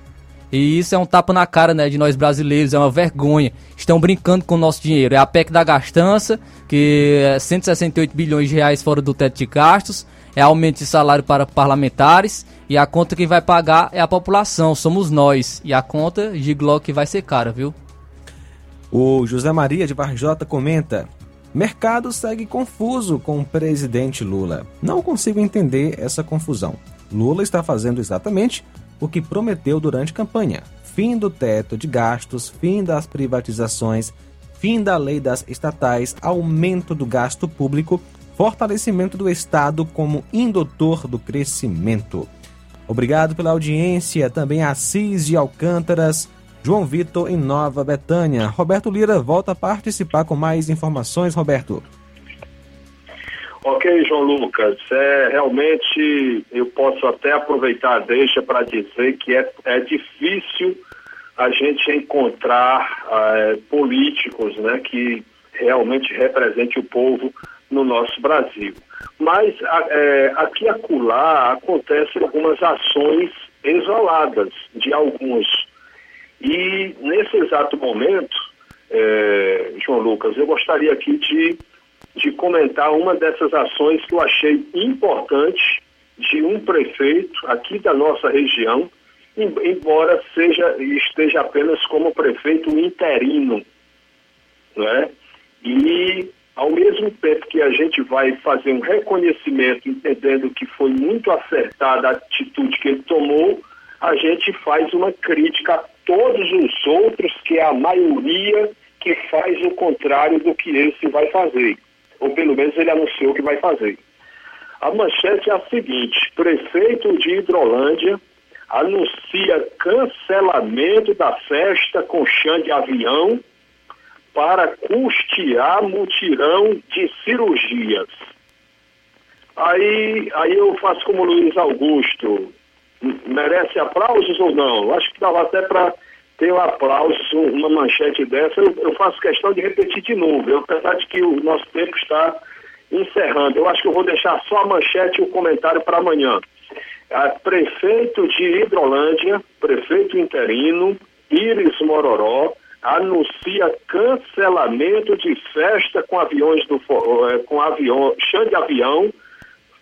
E isso é um tapa na cara, né, de nós brasileiros, é uma vergonha. Estão brincando com o nosso dinheiro. É a PEC da gastança, que é 168 bilhões de reais fora do teto de gastos, é aumento de salário para parlamentares, e a conta quem vai pagar é a população, somos nós. E a conta de Glock vai ser cara, viu? O José Maria de Varjota comenta: Mercado segue confuso com o presidente Lula. Não consigo entender essa confusão. Lula está fazendo exatamente o que prometeu durante campanha: fim do teto de gastos, fim das privatizações, fim da lei das estatais, aumento do gasto público, fortalecimento do Estado como indutor do crescimento. Obrigado pela audiência, também Assis de Alcântaras, João Vitor em Nova Betânia. Roberto Lira volta a participar com mais informações, Roberto. Ok, João Lucas, é, realmente eu posso até aproveitar a deixa para dizer que é, é difícil a gente encontrar é, políticos né, que realmente representem o povo no nosso Brasil. Mas é, aqui e acolá acontecem algumas ações isoladas de alguns. E nesse exato momento, é, João Lucas, eu gostaria aqui de de comentar uma dessas ações que eu achei importante de um prefeito aqui da nossa região, embora seja esteja apenas como prefeito interino, né? E ao mesmo tempo que a gente vai fazer um reconhecimento, entendendo que foi muito acertada a atitude que ele tomou, a gente faz uma crítica todos os outros, que é a maioria que faz o contrário do que esse vai fazer ou pelo menos ele anunciou que vai fazer. A manchete é a seguinte: prefeito de Hidrolândia anuncia cancelamento da festa com chão de avião para custear mutirão de cirurgias. Aí, aí eu faço como Luiz Augusto. Merece aplausos ou não? Acho que dava até para ter um aplauso, uma manchete dessa, eu, eu, faço questão de repetir de novo, apesar de que o nosso tempo está encerrando. Eu acho que eu vou deixar só a manchete e o comentário para amanhã. A prefeito de Hidrolândia, prefeito interino, Iris Mororó, anuncia cancelamento de festa com aviões do eh, com avião, chão de avião,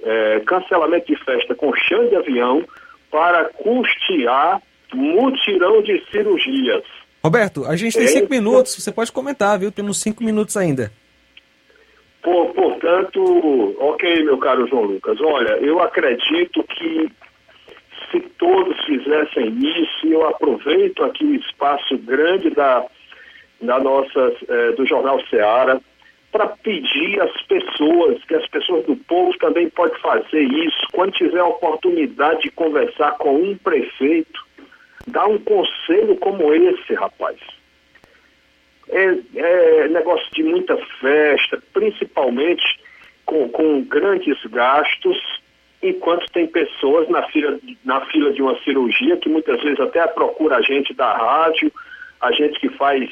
é, cancelamento de festa com chão de avião para custear mutirão de cirurgias. Roberto, a gente tem é, cinco minutos, você pode comentar, viu? Temos cinco minutos ainda. Por, portanto, ok, meu caro João Lucas, olha, eu acredito que se todos fizessem isso, eu aproveito aqui o espaço grande da, da nossa, eh, do Jornal Seara, para pedir às pessoas, que as pessoas do povo também podem fazer isso, quando tiver a oportunidade de conversar com um prefeito, dar um conselho como esse, rapaz. É, é negócio de muita festa, principalmente com, com grandes gastos, enquanto tem pessoas na fila, na fila de uma cirurgia que muitas vezes até procura a gente da rádio, a gente que faz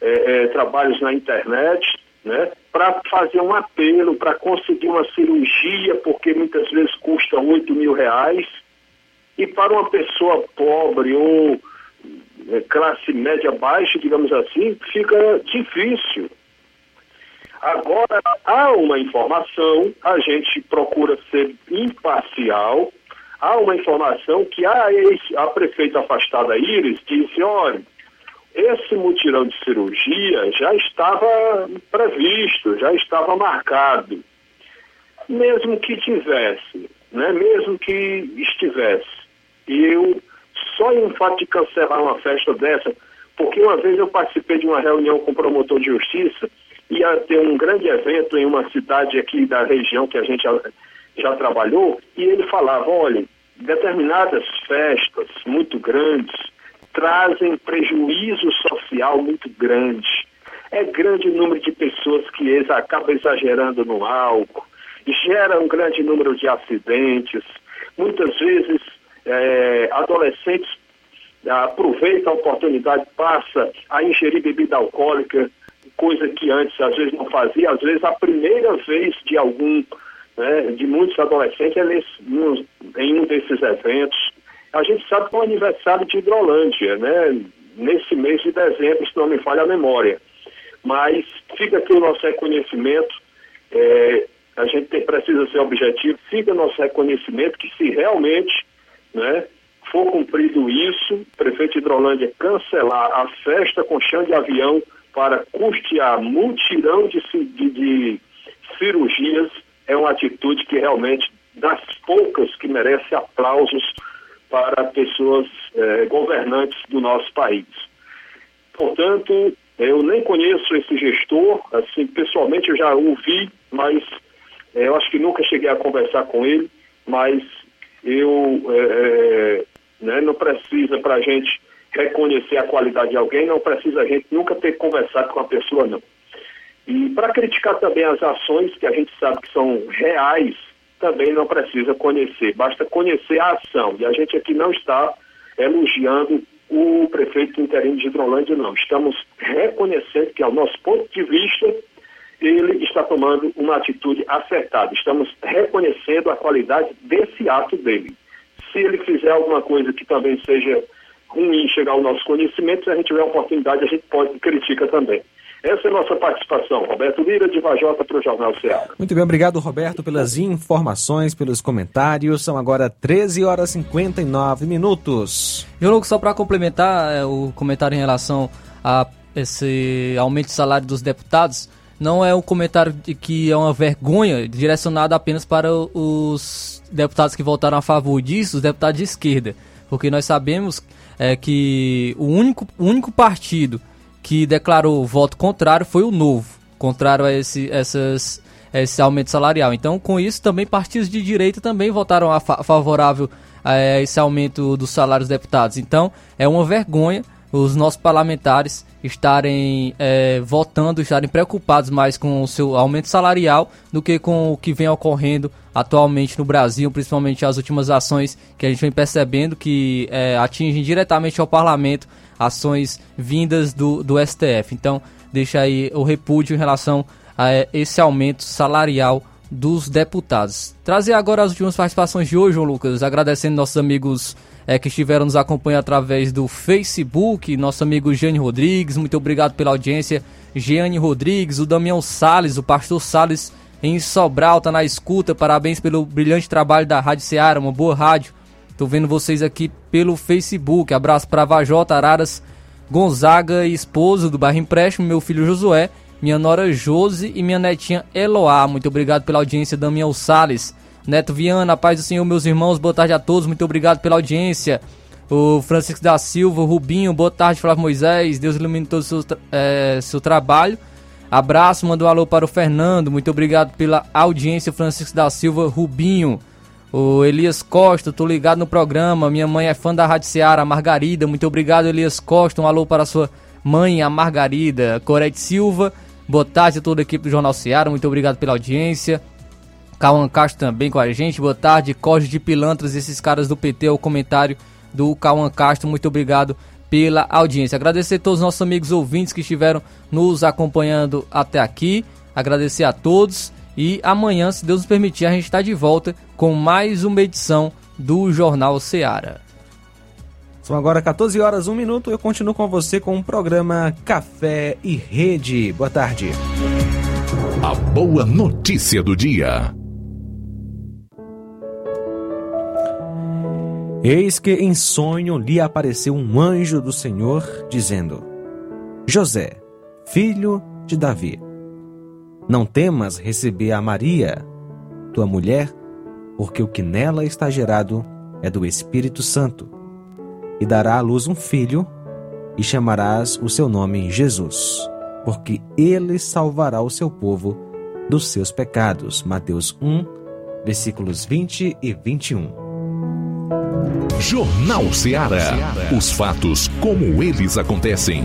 é, é, trabalhos na internet, né, para fazer um apelo, para conseguir uma cirurgia, porque muitas vezes custa 8 mil reais e para uma pessoa pobre ou é, classe média baixa, digamos assim, fica difícil. Agora, há uma informação, a gente procura ser imparcial, há uma informação que a, ex, a prefeita afastada Iris disse, olha, esse mutirão de cirurgia já estava previsto, já estava marcado. Mesmo que tivesse, né, mesmo que estivesse, e eu, só em fato de cancelar uma festa dessa, porque uma vez eu participei de uma reunião com o promotor de justiça, ia ter um grande evento em uma cidade aqui da região que a gente já, já trabalhou, e ele falava, olha, determinadas festas muito grandes trazem prejuízo social muito grande. É grande o número de pessoas que acabam exagerando no álcool, gera um grande número de acidentes. Muitas vezes, é, adolescentes aproveitam a oportunidade, passa a ingerir bebida alcoólica, coisa que antes às vezes não fazia, às vezes a primeira vez de algum, né, de muitos adolescentes é nesse, em um desses eventos. A gente sabe que é o aniversário de Hidrolândia, né, nesse mês de dezembro, se não me falha a memória. Mas fica aqui o nosso reconhecimento, é, a gente tem, precisa ser objetivo, fica o nosso reconhecimento que se realmente né, for cumprido isso, o prefeito de Hidrolândia cancelar a festa com chão de avião para custear mutirão de, de, de cirurgias é uma atitude que realmente, das poucas que merece aplausos para pessoas eh, governantes do nosso país. Portanto, eu nem conheço esse gestor, assim, pessoalmente eu já ouvi, mas eh, eu acho que nunca cheguei a conversar com ele, mas eu eh, né, não precisa para a gente reconhecer a qualidade de alguém, não precisa a gente nunca ter conversado com a pessoa, não. E para criticar também as ações que a gente sabe que são reais, também não precisa conhecer, basta conhecer a ação. E a gente aqui não está elogiando o prefeito interino de Hidrolândia, não. Estamos reconhecendo que, ao nosso ponto de vista, ele está tomando uma atitude acertada. Estamos reconhecendo a qualidade desse ato dele. Se ele fizer alguma coisa que também seja ruim chegar ao nosso conhecimento, se a gente tiver a oportunidade, a gente pode criticar também. Essa é a nossa participação. Roberto Lira, de Vajota, para o Jornal Ceará. Muito bem, obrigado, Roberto, pelas informações, pelos comentários. São agora 13 horas e 59 minutos. João, só para complementar é, o comentário em relação a esse aumento de salário dos deputados, não é um comentário de que é uma vergonha direcionado apenas para os deputados que votaram a favor disso, os deputados de esquerda. Porque nós sabemos é, que o único, o único partido que declarou voto contrário foi o Novo, contrário a esse, essas, esse aumento salarial. Então, com isso, também partidos de direita também votaram a fa favorável a esse aumento dos salários dos deputados. Então, é uma vergonha os nossos parlamentares estarem é, votando, estarem preocupados mais com o seu aumento salarial do que com o que vem ocorrendo atualmente no Brasil, principalmente as últimas ações que a gente vem percebendo que é, atingem diretamente ao parlamento, ações vindas do, do STF. Então, deixa aí o repúdio em relação a esse aumento salarial dos deputados. Trazer agora as últimas participações de hoje, João Lucas, agradecendo nossos amigos é, que estiveram nos acompanhando através do Facebook, nosso amigo Jeane Rodrigues, muito obrigado pela audiência, Jeane Rodrigues, o Damião Sales, o pastor Sales em Sobral, tá na escuta, parabéns pelo brilhante trabalho da Rádio Ceará, uma boa rádio, tô vendo vocês aqui pelo Facebook, abraço para Vajota Araras, Gonzaga e esposo do bairro Empréstimo, meu filho Josué, minha nora Jose e minha netinha Eloá, muito obrigado pela audiência, Damião Sales. Neto Viana, paz do Senhor, meus irmãos, boa tarde a todos, muito obrigado pela audiência. O Francisco da Silva, o Rubinho, boa tarde, Flávio Moisés, Deus ilumine todo o seu, é, seu trabalho. Abraço, manda um alô para o Fernando, muito obrigado pela audiência, Francisco da Silva, Rubinho. O Elias Costa, tô ligado no programa, minha mãe é fã da Rádio Seara, Margarida, muito obrigado, Elias Costa, um alô para sua mãe, a Margarida. Corete Silva, boa tarde a toda a equipe do Jornal Seara, muito obrigado pela audiência. Cauã Castro também com a gente. Boa tarde, Código de Pilantras, esses caras do PT, o comentário do Cauã Castro. Muito obrigado pela audiência. Agradecer a todos os nossos amigos ouvintes que estiveram nos acompanhando até aqui. Agradecer a todos. E amanhã, se Deus nos permitir, a gente está de volta com mais uma edição do Jornal Seara. São agora 14 horas, 1 minuto. Eu continuo com você com o programa Café e Rede. Boa tarde. A boa notícia do dia. Eis que em sonho lhe apareceu um anjo do Senhor, dizendo: José, filho de Davi, não temas receber a Maria, tua mulher, porque o que nela está gerado é do Espírito Santo, e dará à luz um filho, e chamarás o seu nome Jesus, porque ele salvará o seu povo dos seus pecados. Mateus 1, versículos 20 e 21. Jornal Ceará. Os fatos como eles acontecem.